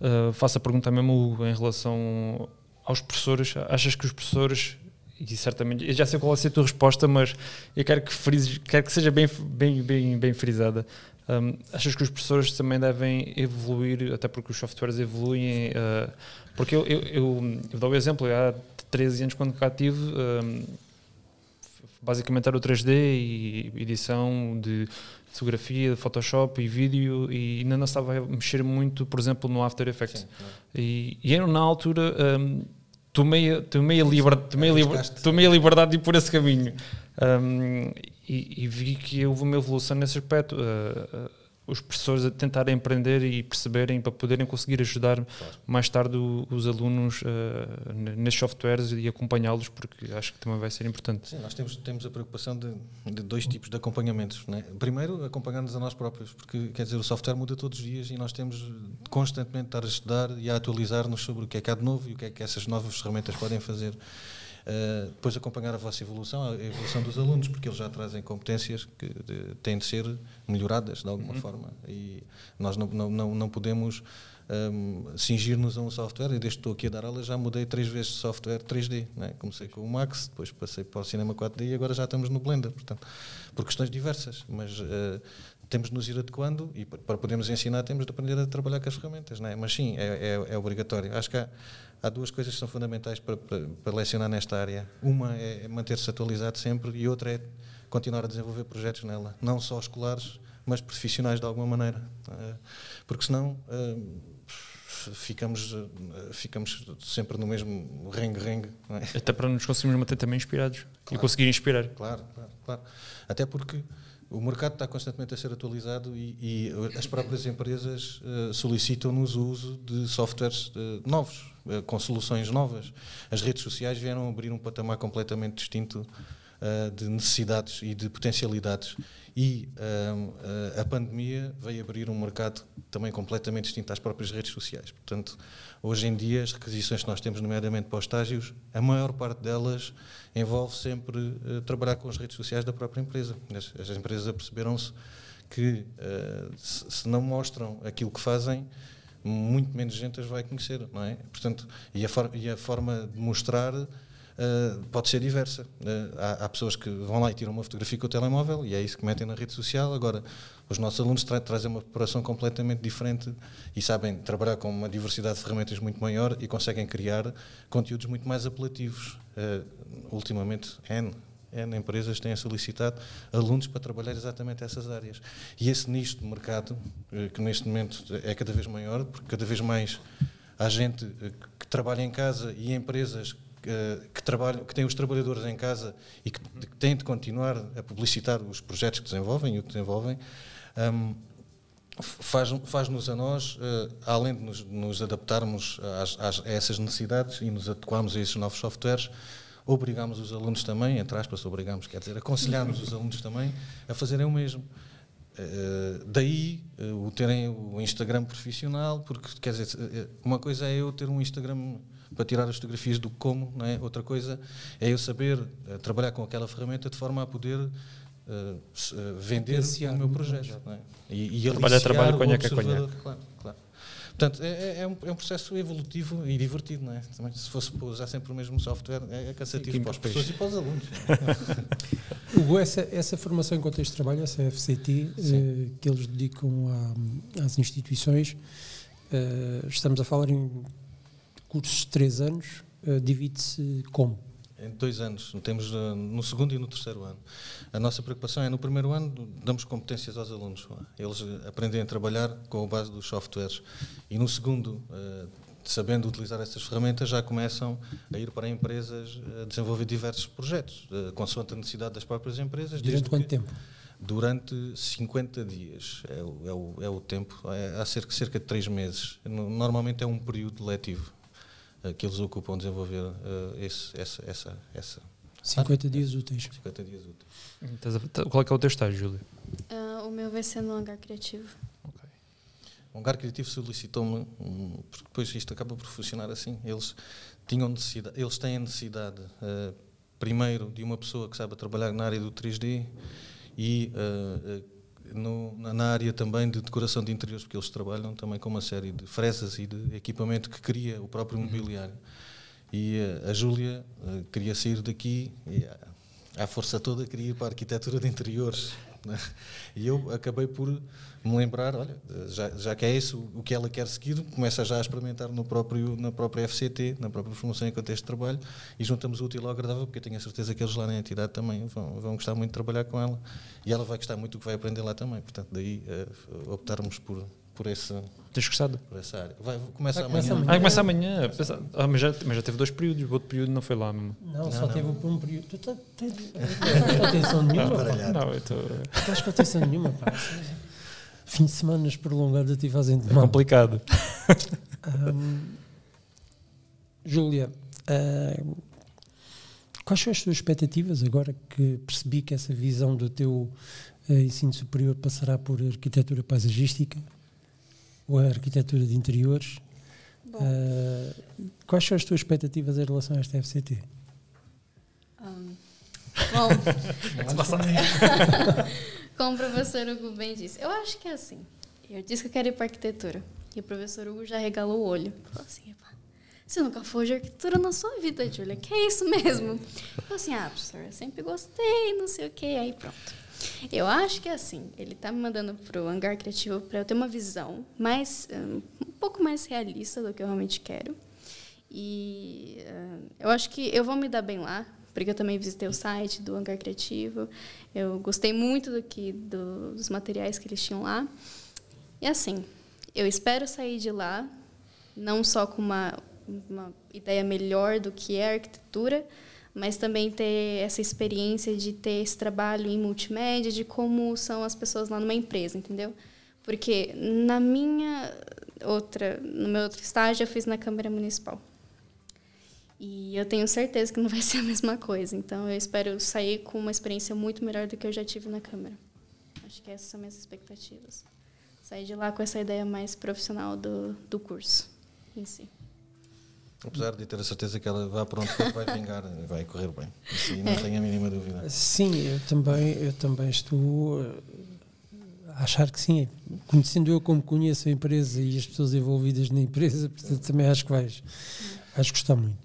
uh, faço a pergunta mesmo em relação aos professores. Achas que os professores, e certamente, já sei qual vai ser a tua resposta, mas eu quero que, frises, quero que seja bem, bem, bem, bem frisada. Um, achas que os professores também devem evoluir, até porque os softwares evoluem? Uh, porque eu, eu, eu, eu, dou o exemplo, há 13 anos quando cá tive, um, basicamente era o 3D e edição de fotografia, de Photoshop e vídeo e ainda não estava a mexer muito, por exemplo, no After Effects. Sim, e, e eu na altura um, tomei, tomei, a liber, tomei, a liber, tomei a liberdade de ir por esse caminho. Um, e, e, vi que houve uma evolução nesse aspecto. Uh, uh, os professores a tentarem empreender e perceberem para poderem conseguir ajudar claro. mais tarde os alunos uh, nestes softwares e acompanhá-los, porque acho que também vai ser importante. Sim, nós temos, temos a preocupação de, de dois tipos de acompanhamentos. Né? Primeiro, acompanhar-nos a nós próprios, porque quer dizer, o software muda todos os dias e nós temos constantemente de estar a estudar e a atualizar-nos sobre o que é que há de novo e o que é que essas novas ferramentas podem fazer. Uh, depois acompanhar a vossa evolução, a evolução dos alunos, porque eles já trazem competências que de, têm de ser melhoradas de alguma uhum. forma. E nós não, não, não, não podemos um, ehm, cingir-nos a um software. E desde que estou aqui a dar aula já mudei três vezes de software 3D. Né? Comecei com o Max, depois passei para o Cinema 4D e agora já estamos no Blender. Portanto, por questões diversas. Mas uh, temos de nos ir adequando e para podermos ensinar temos de aprender a trabalhar com as ferramentas. Né? Mas sim, é, é, é obrigatório. Acho que há há duas coisas que são fundamentais para, para, para lecionar nesta área. Uma é manter-se atualizado sempre e outra é continuar a desenvolver projetos nela, não só escolares, mas profissionais de alguma maneira. Eh, porque senão eh, ficamos, eh, ficamos sempre no mesmo rengue-rengue. É? Até para nos conseguirmos manter também inspirados claro, e conseguir inspirar. Claro, claro, claro. Até porque o mercado está constantemente a ser atualizado e, e as próprias empresas uh, solicitam-nos o uso de softwares uh, novos, uh, com soluções novas. As redes sociais vieram abrir um patamar completamente distinto de necessidades e de potencialidades. E a pandemia veio abrir um mercado também completamente distinto às próprias redes sociais. Portanto, hoje em dia, as requisições que nós temos, nomeadamente para os estágios, a maior parte delas envolve sempre uh, trabalhar com as redes sociais da própria empresa. As, as empresas aperceberam-se que uh, se, se, não mostram aquilo que fazem, muito menos gente as vai conhecer, não é? Portanto, e a, for, e a forma de mostrar uh, pode ser diversa. Há, há, pessoas que vão lá e tiram uma fotografia com o telemóvel e é isso que metem na rede social. Agora, os nossos alunos tra trazem uma preparação completamente diferente e sabem trabalhar com uma diversidade de ferramentas muito maior e conseguem criar conteúdos muito mais apelativos. Uh, ultimamente, N, N empresas têm solicitado alunos para trabalhar exatamente essas áreas. E esse nicho de mercado, uh, que neste momento é cada vez maior, porque cada vez mais há gente uh, que trabalha em casa e empresas que, trabalham, que têm os trabalhadores em casa e que, que têm de continuar a publicitar os projetos que desenvolvem e o que desenvolvem, um, faz-nos faz a nós, uh, além de nos, nos adaptarmos às, às, a essas necessidades e nos adequarmos a esses novos softwares, obrigamos os alunos também, entre aspas, obrigamos, quer dizer, aconselhamos os alunos também a fazerem o mesmo. Uh, daí uh, o terem o Instagram profissional, porque quer dizer, uma coisa é eu ter um Instagram para tirar as fotografias do como, não é? outra coisa é eu saber uh, trabalhar com aquela ferramenta de forma a poder uh, vender o meu projeto. Não é? E, e trabalho a trabalho, conhaque a conhaque. Claro, claro. Portanto, é, é, é, um, é, um, processo evolutivo e divertido, não é? Também, se fosse usar sempre o mesmo software, é, é cansativo para as pessoas e para os alunos. Hugo, essa, essa formação em contexto de trabalho, essa FCT, eh, que eles dedicam a, às instituições, eh, estamos a falar em cursos de três anos, eh, divide-se como? Em dois anos, temos uh, no segundo e no terceiro ano. A nossa preocupação é no primeiro ano damos competências aos alunos, eles uh, aprendem a trabalhar com a base dos softwares e no segundo, uh, sabendo utilizar essas ferramentas, já começam a ir para empresas a desenvolver diversos projetos, uh, consoante a necessidade das próprias empresas. Durante quanto tempo? Durante 50 dias é o, é o, é o tempo, é, há cerca, cerca de três meses. Normalmente é um período letivo. Uh, que eles ocupam desenvolver uh, esse, essa, essa, essa 50 dias úteis. 50 dias úteis. Qual é que é o teu estágio, Júlia? Uh, o meu vai ser no hangar criativo. Okay. O hangar criativo solicitou-me, um, porque depois isto acaba por funcionar assim. Eles tinham necessidade, eles têm necessidade, uh, primeiro, de uma pessoa que saiba trabalhar na área do 3D e uh, no, na área também de decoração de interiores, porque eles trabalham também com uma série de fresas e de equipamento que cria o próprio mobiliário. E a Júlia queria sair daqui e à força toda queria ir para a arquitetura de interiores. Né? E eu acabei por me lembrar, olha, já, já que é isso o que ela quer seguir, começa já a experimentar no próprio, na própria FCT, na própria formação em contexto de trabalho, e juntamos o útil ao agradável, porque eu tenho a certeza que eles lá na entidade também vão, vão gostar muito de trabalhar com ela, e ela vai gostar muito do que vai aprender lá também. Portanto, daí uh, optarmos por, por essa, Tens gostado? Por essa área. Vai, começa, Vai, começa amanhã. amanhã. Ah, começa amanhã. Pensa- Ah, mas, já, mas já teve dois períodos, o outro período não foi lá mesmo. Não, só não. teve por um período. Tu tá- estás com atenção nenhuma? baralhado. Não, eu estou. Estás com atenção nenhuma, pá. Fim de semana prolongado a ti fazem de É mal. complicado. Ahm, Júlia, ahm, quais são as tuas expectativas agora que percebi que essa visão do teu eh, ensino superior passará por arquitetura paisagística ou a arquitetura de interiores? Ah, quais são as tuas expectativas em relação a esta FCT? um, bom como o professor Hugo bem disse, eu acho que é assim. Eu disse que eu quero ir para arquitetura. E o professor Hugo já regalou o olho. Falou assim, "Epá, você nunca foi de arquitetura na sua vida, Júlia. Que é isso mesmo? Falei assim, ah, professor, eu sempre gostei, não sei o quê. Aí pronto. Eu acho que é assim, ele está me mandando para o hangar criativo para eu ter uma visão mais, um, um pouco mais realista do que eu realmente quero. E ah, eu acho que eu vou me dar bem lá, porque eu também visitei o site do Hangar Criativo. Eu gostei muito do que, do- dos materiais que eles tinham lá. E assim, eu espero sair de lá não só com uma, uma ideia melhor do que é arquitetura, mas também ter essa experiência de ter esse trabalho em multimédia, de como são as pessoas lá numa empresa, entendeu? Porque na minha outra, no meu outro estágio eu fiz na Câmara Municipal. E eu tenho certeza que não vai ser a mesma coisa. Então, eu espero sair com uma experiência muito melhor do que eu já tive na Câmara. Acho que essas são minhas expectativas. Sair de lá com essa ideia mais profissional do, do curso em si. Apesar de ter a certeza que ela vá para onde for, vai vingar, vai correr bem. Aí não tenho a mínima dúvida. Sim, eu também, eu também estou eh, a achar que sim. Conhecendo eu como conheço a empresa e as pessoas envolvidas na empresa, portanto, também acho que vais, vais gostar muito.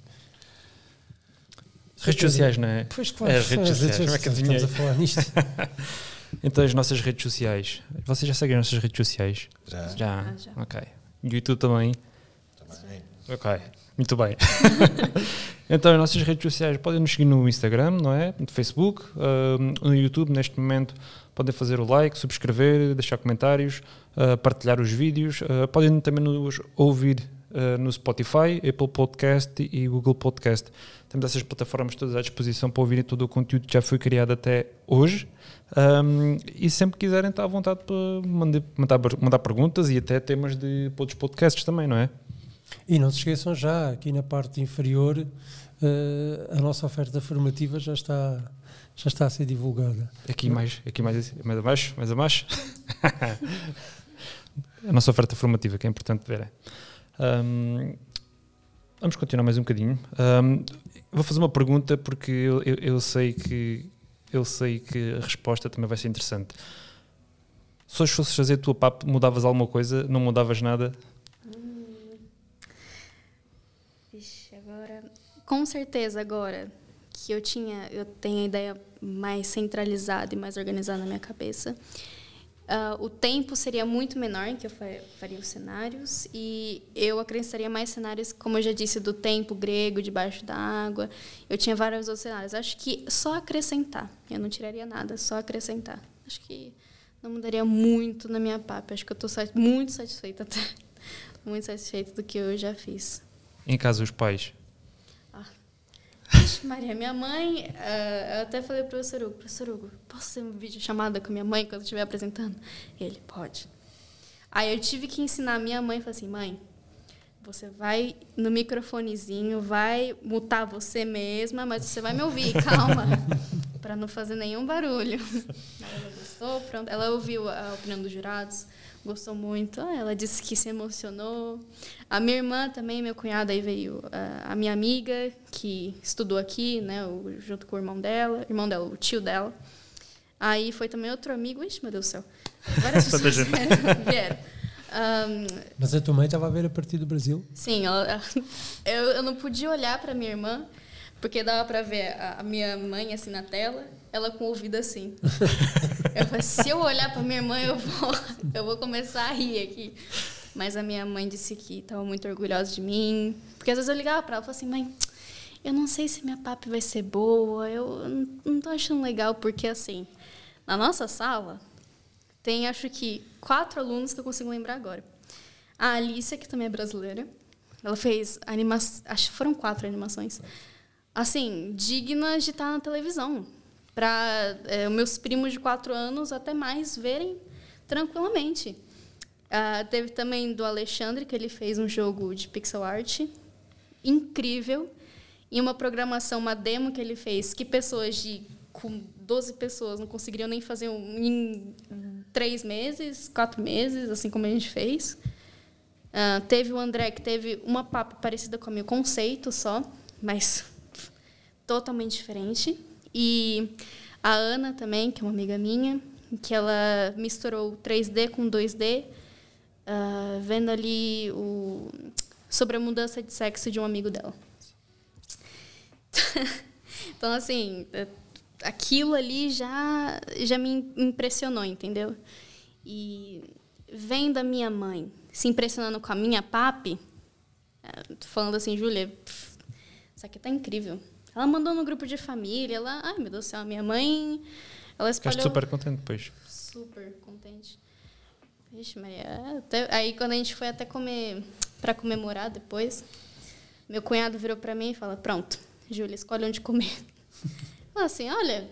Redes sociais, não é? Pois claro, É, as redes as sociais, como é que estamos a falar nisto. Então, as nossas redes sociais. Vocês já seguem as nossas redes sociais? Já, Já. Ah, já. Ok. YouTube também? também. Ok. Muito bem. então, as nossas redes sociais podem nos seguir no Instagram, não é? No Facebook, ahm, no YouTube, neste momento. Podem fazer o like, subscrever, deixar comentários, ah, partilhar os vídeos. ah, podem também nos ouvir no Spotify, Apple Podcast e Google Podcast. Temos essas plataformas todas à disposição para ouvirem todo o conteúdo que já foi criado até hoje. Um, e sempre quiserem, está à vontade para mandar, mandar, perguntas e até temas de outros podcasts também, não é? E não se esqueçam já, aqui na parte inferior, eh, a nossa oferta formativa já está, já está a ser divulgada. Aqui mais, aqui mais, mais abaixo, mais abaixo. a nossa oferta formativa, que é importante ver. Um, vamos continuar mais um bocadinho. Um, vou fazer uma pergunta porque eu, eu, eu sei que eu sei que a resposta também vai ser interessante. Se hoje fosses fazer a tua PAP, mudavas alguma coisa? Não mudavas nada? Vixe, agora. Com certeza, agora que eu tinha, eu tenho a ideia mais centralizada e mais organizada na minha cabeça. ah, o tempo seria muito menor em que eu fa- faria os cenários e eu acrescentaria mais cenários, como eu já disse, do tempo grego, debaixo da água. Eu tinha vários outros cenários. Acho que só acrescentar. Eu não tiraria nada, só acrescentar. Acho que não mudaria muito na minha PAP. Acho que eu estou muito satisfeita até. Muito satisfeita do que eu já fiz. Em casa, os pais? Vixe, Maria, minha mãe, ah, eu até falei pro professor Hugo, professor Hugo, posso fazer uma videochamada com minha mãe quando eu estiver apresentando? Ele, pode. Aí eu tive que ensinar minha mãe, falei assim, mãe, você vai no microfonezinho, vai mutar você mesma, mas você vai me ouvir, calma, para não fazer nenhum barulho. Ela gostou, pronto. Ela ouviu a opinião dos jurados, gostou muito. Ah, ela disse que se emocionou. A minha irmã também, meu cunhado, aí veio a minha amiga que estudou aqui, né, junto com o irmão dela, irmão dela, o tio dela. Aí foi também outro amigo, ixi, meu Deus do céu. Várias pessoas vieram. Um, Mas a tua mãe estava a ver a partir do Brasil? Sim, ela, eu, eu não podia olhar para minha irmã, porque dava para ver a, minha mãe assim na tela, ela com o ouvido assim. eu falei, se eu olhar para minha irmã, eu vou, eu vou começar a rir aqui. Mas a minha mãe disse que estava muito orgulhosa de mim, porque às vezes eu ligava para ela e falava assim, mãe, eu não sei se minha papi vai ser boa, eu não estou achando legal, porque assim, na nossa sala, tem, acho que, quatro alunos que eu consigo lembrar agora. A Alicia, que também é brasileira, ela fez animação, acho que foram quatro animações, assim, dignas de estar na televisão, para é, meus primos de quatro anos até mais verem tranquilamente. Uh, teve também do Alexandre, que ele fez um jogo de pixel art incrível, e uma programação, uma demo que ele fez, que pessoas de com 12 pessoas não conseguiriam nem fazer um, em três meses, quatro meses, assim como a gente fez. Uh, teve o André, que teve uma papa parecida com a minha, conceito só, mas totalmente diferente. E a Ana também, que é uma amiga minha, que ela misturou 3D com 2D, uh, ah, vendo ali o, sobre a mudança de sexo de um amigo dela. então, assim, aquilo ali já, já me impressionou, entendeu? E vendo a minha mãe se impressionando com a minha papi, é, falando assim, Júlia, isso aqui tá incrível. Ela mandou no grupo de família, ela, ai meu Deus do céu, a minha mãe, ela espalhou... Ficaste super contente depois. Super contente. Vixe, Maria, até, aí quando a gente foi até comer, para comemorar depois, meu cunhado virou para mim e falou, pronto, Júlia, escolhe onde comer. Falei assim, olha,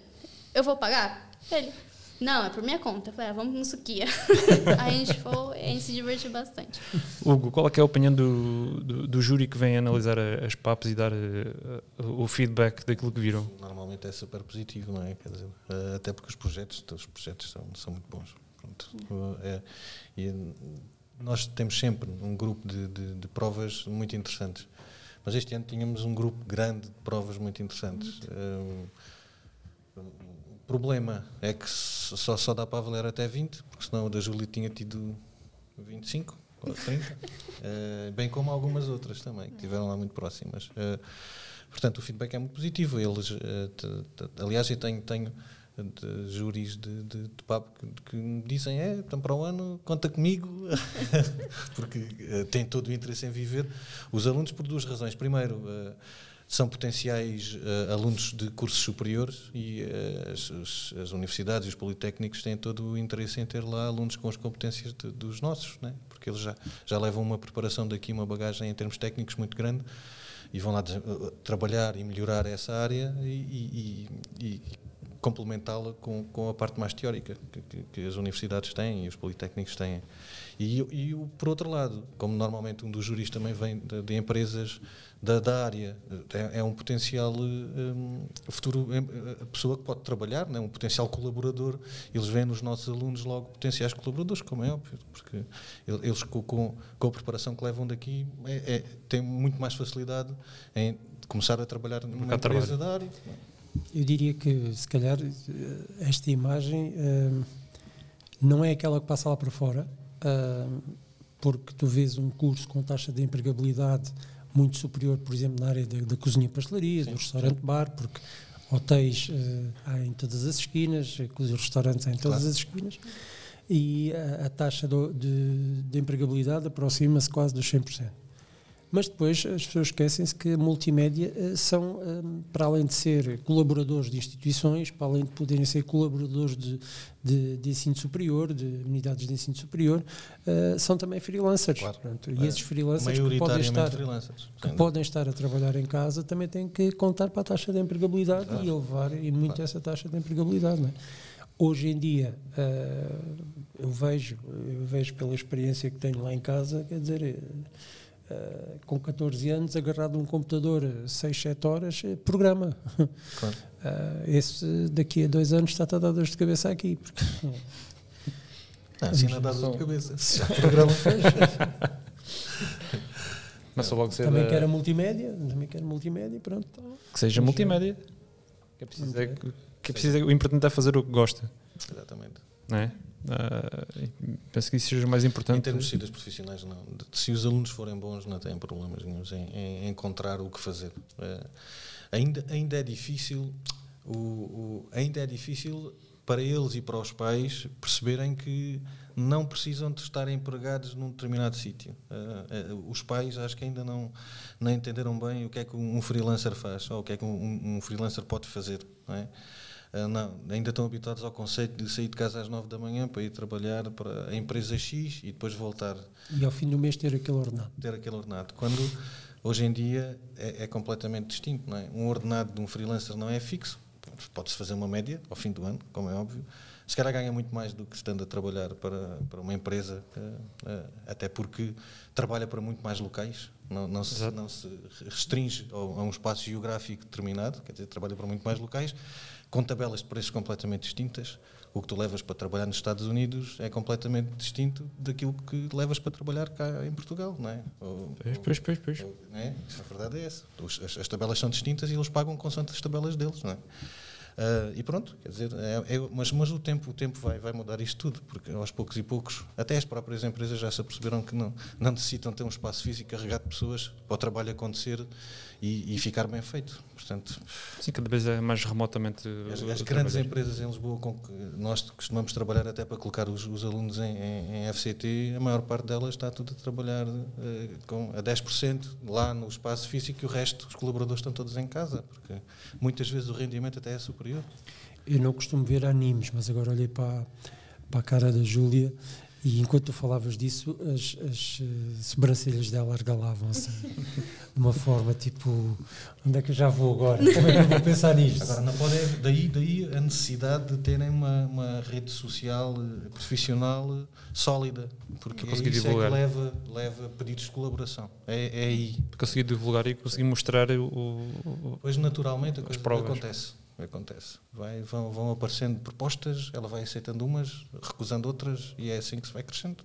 eu vou pagar? Ele, não, é por minha conta. Eu falei, ah, vamos no Suquia. Aí a gente foi, a gente se divertiu bastante. Hugo, qual é, é a opinião do, do, do, júri que vem analisar as papas e dar uh, o feedback daquilo que viram? Normalmente é super positivo, não é? Quer dizer, uh, até porque os projetos, os projetos são, são muito bons. Pronto. É, e nós temos sempre um grupo de, de, de provas muito interessantes. Mas este ano tínhamos um grupo grande de provas muito interessantes. Um, o problema é que só, só dá para avaliar até 20, porque senão o da Júlia tinha tido 25 ou 30, uh, eh, bem como algumas outras também, que estiveram lá muito próximas. Uh, portanto, o feedback é muito positivo. Eles, uh, aliás, eu tenho, tenho de júris de, de, de papo que, que, me dizem é, então para o ano conta comigo porque uh, têm todo o interesse em viver os alunos por duas razões primeiro uh, são potenciais uh, alunos de cursos superiores e as, as, as, universidades e os politécnicos têm todo o interesse em ter lá alunos com as competências de, dos nossos né? porque eles já, já levam uma preparação daqui uma bagagem em termos técnicos muito grande e vão lá trabalhar e melhorar essa área e, e, e complementá-la com, com a parte mais teórica que, que, que, as universidades têm e os politécnicos têm. E, e por outro lado, como normalmente um dos juristas também vem de, de empresas da, da área, é, é, um potencial um, futuro, a pessoa que pode trabalhar, né, um potencial colaborador. Eles veem nos nossos alunos logo potenciais colaboradores, como é óbvio, porque eles com, com, com a preparação que levam daqui é, é, têm muito mais facilidade em começar a trabalhar numa empresa da área. Eu diria que, se calhar, esta imagem uh, não é aquela que passa lá para fora, uh, porque tu vês um curso com taxa de empregabilidade muito superior, por exemplo, na área da, da cozinha pastelaria, Sim. do restaurante-bar, porque hotéis uh, há em todas as esquinas, os restaurantes há em todas claro. as esquinas, e a, a taxa do, de, de empregabilidade aproxima-se quase dos 100%. Mas depois as pessoas esquecem-se que a multimédia uh, são, um, para além de ser colaboradores de instituições, para além de poderem ser colaboradores de, de, de ensino superior, de unidades de ensino superior, uh, são também freelancers. Claro. Portanto, e é. esses freelancers que podem, estar, que podem estar a trabalhar em casa também têm que contar para a taxa de empregabilidade claro. e elevar e muito claro. essa taxa de empregabilidade. Não é? Hoje em dia, uh, eu vejo, eu vejo pela experiência que tenho lá em casa, quer dizer uh, com 14 anos, agarrado a um computador 6, 7 horas, programa. Claro. Uh, esse daqui a dois anos está a dar dor de cabeça aqui. Porque, ah, assim não dá dor de cabeça. Se já programa Começa logo ser também a multimédia, também quer multimédia, pronto. Que seja multimédia. Que é preciso, é, que é preciso, o importante é fazer o que gosta. Exatamente. Não é? Uh, penso que isso seja mais importante. Em termos de saídas profissionais, não. Se os alunos forem bons, não têm problemas nenhums em, em encontrar o que fazer. Uh, ainda, ainda é difícil, o, o, ainda é difícil para eles e para os pais perceberem que não precisam de estar empregados num determinado sítio. Uh, uh, os pais acho que ainda não, não entenderam bem o que é que um freelancer faz ou o que é que um, um freelancer pode fazer. Não, é? Uh, não ainda estão habituados ao conceito de sair de casa às 9 da manhã para ir trabalhar para a empresa X e depois voltar. E ao fim do mês ter aquele ordenado. Ter aquele ordenado. Quando hoje em dia é, é completamente distinto. Não é? Um ordenado de um freelancer não é fixo. Pode-se fazer uma média ao fim do ano, como é óbvio se calhar ganha muito mais do que estando a trabalhar para, para uma empresa, eh, eh, até porque trabalha para muito mais locais, não, não, se, não se restringe a um espaço geográfico determinado, quer dizer, trabalha para muito mais locais, com tabelas de preços completamente distintas. O que tu levas para trabalhar nos Estados Unidos é completamente distinto daquilo que levas para trabalhar cá em Portugal, não é? Ou, pois, pois, pois. Ou, é? A verdade é essa. As, as, tabelas são distintas e eles pagam consoante as tabelas deles, não é? Uh, e pronto, quer dizer, é, é, mas, mas o tempo, o tempo vai, vai mudar isto tudo, porque aos poucos e poucos, até as próprias empresas já se aperceberam que não, não necessitam ter um espaço físico carregado de pessoas para o trabalho acontecer e, e ficar bem feito. Portanto, Sim, cada vez é mais remotamente. As, as grandes empresas em Lisboa com que nós costumamos trabalhar até para colocar os, os alunos em, em, em, FCT, a maior parte delas está tudo a trabalhar uh, com a 10% lá no espaço físico e o resto, os colaboradores estão todos em casa, porque muitas vezes o rendimento até é superior superior. Eu não costumo ver animes, mas agora olhei para, para a cara da Júlia e enquanto tu falavas disso, as, as uh, sobrancelhas dela argalavam-se de uma forma tipo: onde é que eu já vou agora? Como é que eu vou pensar nisto? Agora, não pode, daí, daí a necessidade de terem uma, uma rede social uh, profissional uh, sólida, porque é isso divulgar. é que leva, leva pedidos de colaboração. É, é aí. Conseguir divulgar e conseguir mostrar o. o pois, naturalmente, a coisa acontece acontece. Vai, vão, vão aparecendo propostas, ela vai aceitando umas, recusando outras, e é assim que se vai crescendo.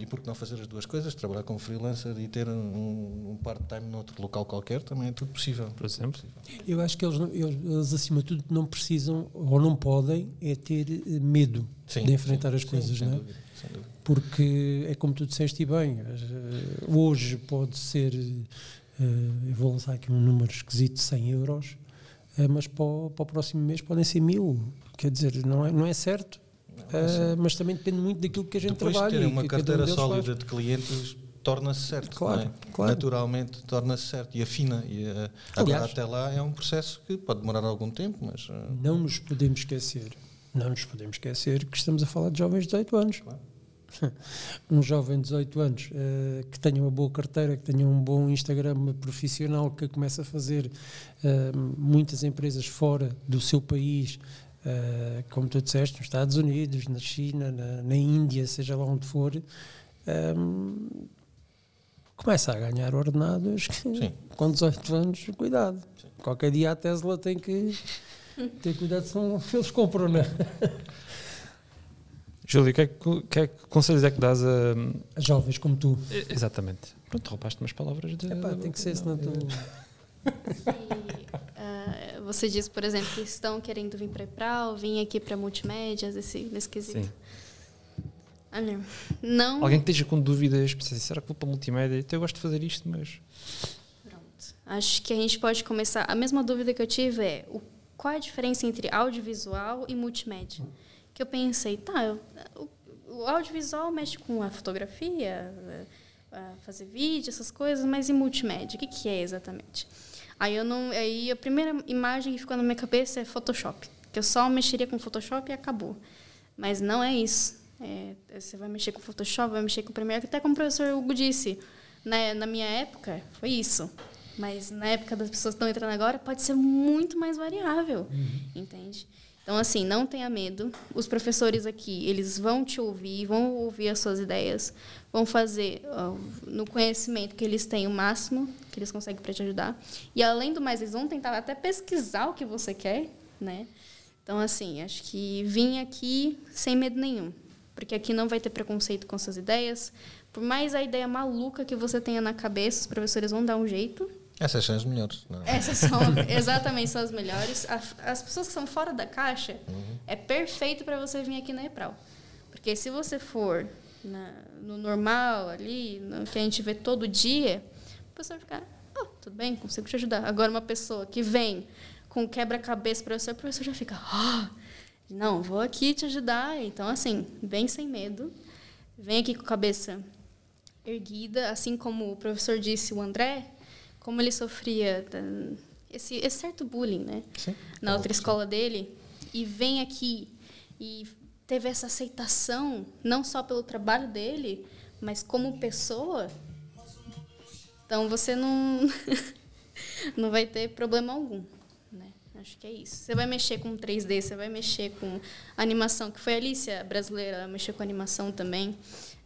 E por que não fazer as duas coisas? Trabalhar como freelancer e ter um, um part-time noutro local qualquer também é tudo possível. Por exemplo. Eu acho que eles, eles, eles, acima de tudo, não precisam ou não podem é ter eh, medo sim, de enfrentar sim, as coisas, sim, não é? Dúvida, Porque é como tu disseste bem, eh, hoje pode ser, eh, eu vou lançar aqui um número esquisito, 100 euros, mas para o, para o, próximo mês podem ser mil. Quer dizer, não é, não é certo, uh, mas também depende muito daquilo que a gente Depois trabalha. Ter uma carteira um sólida faz. de clientes torna-se certo. Claro, é? claro. Naturalmente torna-se certo e afina. E, uh, Aliás, agora até lá é um processo que pode demorar algum tempo, mas. Uh, não nos podemos esquecer, não nos podemos esquecer que estamos a falar de jovens de 18 anos. Claro. um jovem de 18 anos uh, que tenha uma boa carteira, que tenha um bom Instagram profissional, que comece a fazer uh, muitas empresas fora do seu país, uh, como tu disseste, nos Estados Unidos, na China, na, na Índia, seja lá onde for, um, começa a ganhar ordenados que, com 18 anos, cuidado. Sim. Qualquer dia a Tesla tem que ter cuidado, senão eles compram, não é? Júlio, que, é que, que, é que conselhos é que dás a, a jovens como tu? Exatamente. Pronto, roubaste umas palavras de. Epá, tem que ser, senão tu. uh, você diz, por exemplo, que estão querendo vir para Epral, vir aqui para multimédias, esse, nesse quesito. Sim. Olha, não. Alguém que esteja com dúvidas, pensa, será que vou para multimédia? Então eu gosto de fazer isto, mas. Pronto. Acho que a gente pode começar. A mesma dúvida que eu tive é o, qual a diferença entre audiovisual e multimédia? Que eu pensei, tá, eu, o, o, audiovisual mexe com a fotografia, a, fazer vídeo, essas coisas, mas e multimédia? O que, que é exatamente? Aí, eu não, aí a primeira imagem que ficou na minha cabeça é Photoshop, que eu só mexeria com Photoshop e acabou. Mas não é isso. É, você vai mexer com Photoshop, vai mexer com Premiere, até como o professor Hugo disse, né, na minha época foi isso. Mas na época das pessoas que estão entrando agora, pode ser muito mais variável, uhum. entende? Então, assim, não tenha medo. Os professores aqui, eles vão te ouvir, vão ouvir as suas ideias, vão fazer uh, no conhecimento que eles têm o máximo que eles conseguem para te ajudar. E, além do mais, eles vão tentar até pesquisar o que você quer, né? Então, assim, acho que vim aqui sem medo nenhum. Porque aqui não vai ter preconceito com suas ideias. Por mais a ideia maluca que você tenha na cabeça, os professores vão dar um jeito essas são as melhores. Não. É? Essas são, exatamente, são as melhores. As pessoas que são fora da caixa, uhum. é perfeito para você vir aqui na EPRAL. Porque se você for na, no normal, ali, no que a gente vê todo dia, a pessoa vai ficar, oh, tudo bem, consigo te ajudar. Agora, uma pessoa que vem com quebra-cabeça para você, o professor já fica, oh, não, vou aqui te ajudar. Então, assim, vem sem medo, vem aqui com a cabeça erguida, assim como o professor disse, o André, como ele sofria esse, esse certo bullying, né? Sim. Na outra escola dele, e vem aqui e teve essa aceitação, não só pelo trabalho dele, mas como pessoa. Então você não não vai ter problema algum, né? Acho que é isso. Você vai mexer com 3D, você vai mexer com animação, que foi a Alicia brasileira, ela mexeu com animação também.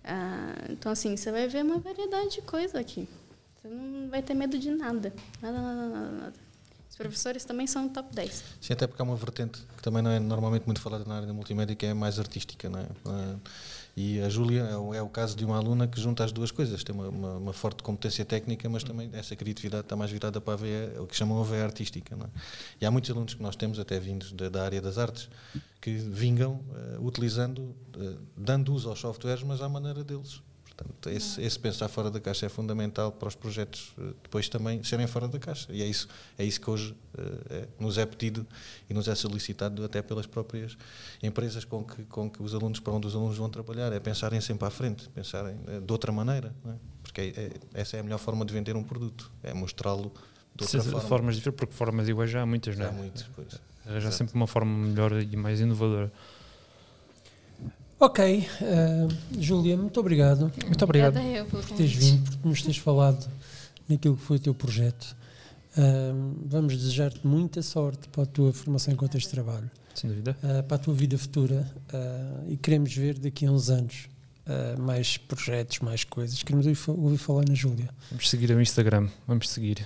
Ah, então assim, você vai ver uma variedade de coisa aqui. Você não vai ter medo de nada. Nada, nada, nada, nada. Os professores também são top 10. Sim, até porque há uma vertente que também não é normalmente muito falada na área da multimédia, que é mais artística, não é? E a Júlia é o, é o caso de uma aluna que junta as duas coisas. Tem uma, uma, uma, forte competência técnica, mas também essa criatividade está mais virada para a veia, o que chamam a veia artística. Não é? E há muitos alunos que nós temos, até vindos da, da área das artes, que vingam uh, utilizando, uh, dando uso aos softwares, mas à maneira deles. Portanto, esse, esse, pensar fora da caixa é fundamental para os projetos eh, depois também serem fora da caixa. E é isso, é isso que hoje é, nos é pedido e nos é solicitado até pelas próprias empresas com que, com que os alunos, para onde os alunos vão trabalhar, é pensarem sempre à frente, pensarem de outra maneira. É? Porque é, é, essa é a melhor forma de vender um produto, é mostrá-lo de outra Se, forma. Formas diferentes, porque formas iguais já há muitas, não é? Já há muitas, pois. Já sempre uma forma melhor e mais inovadora. Ok, uh, Júlia, muito obrigado. Muito obrigado eu por teres vindo, por nos teres falado naquilo que foi o teu projeto. Uh, vamos desejar-te muita sorte para a tua formação enquanto este trabalho. Sem dúvida. Uh, para a tua vida futura. e queremos ver daqui a uns anos mais projetos, mais coisas. Queremos ouvir, ouvir falar na Júlia. Vamos seguir o Instagram, vamos seguir.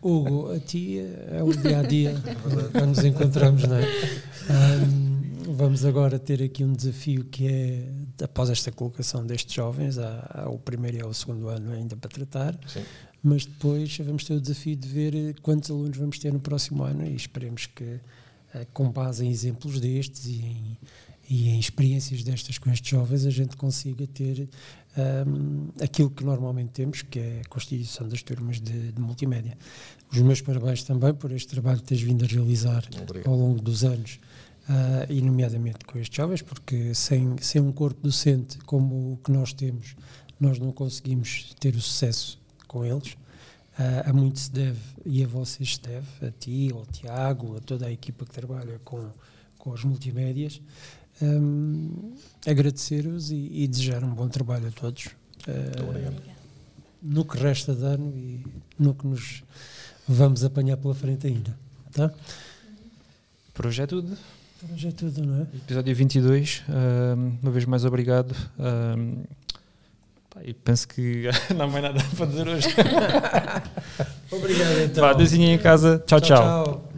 Hugo, a ti é o dia a dia quando nos encontramos, não é? Um, Vamos agora ter aqui um desafio que é, após esta colocação destes jovens, há, há o primeiro e o segundo ano ainda para tratar, Sim. mas depois vamos ter o desafio de ver quantos alunos vamos ter no próximo ano e esperemos que, eh, com base em exemplos destes e em, e em experiências destas com estes jovens, a gente consiga ter um, aquilo que normalmente temos, que é a constituição das turmas de, de, multimédia. Os meus parabéns também por este trabalho que tens vindo a realizar Obrigado. ao longo dos anos uh, e nomeadamente com estes jovens, porque sem, sem um corpo docente como o que nós temos, nós não conseguimos ter o sucesso com eles. Uh, a muito se deve, e a vocês se deve, a ti, ao Tiago, a toda a equipa que trabalha com, com as multimédias, um, agradecer-vos e, e, desejar um bom trabalho a todos. Uh, no que resta de ano e no que nos vamos apanhar pela frente ainda. Tá? Projeto de Hoje é tudo, não é? Episódio 22, um, uma vez mais obrigado. Um, pá, e penso que não há mais nada para dizer hoje. obrigado então. Vá, em casa. tchau. tchau. tchau.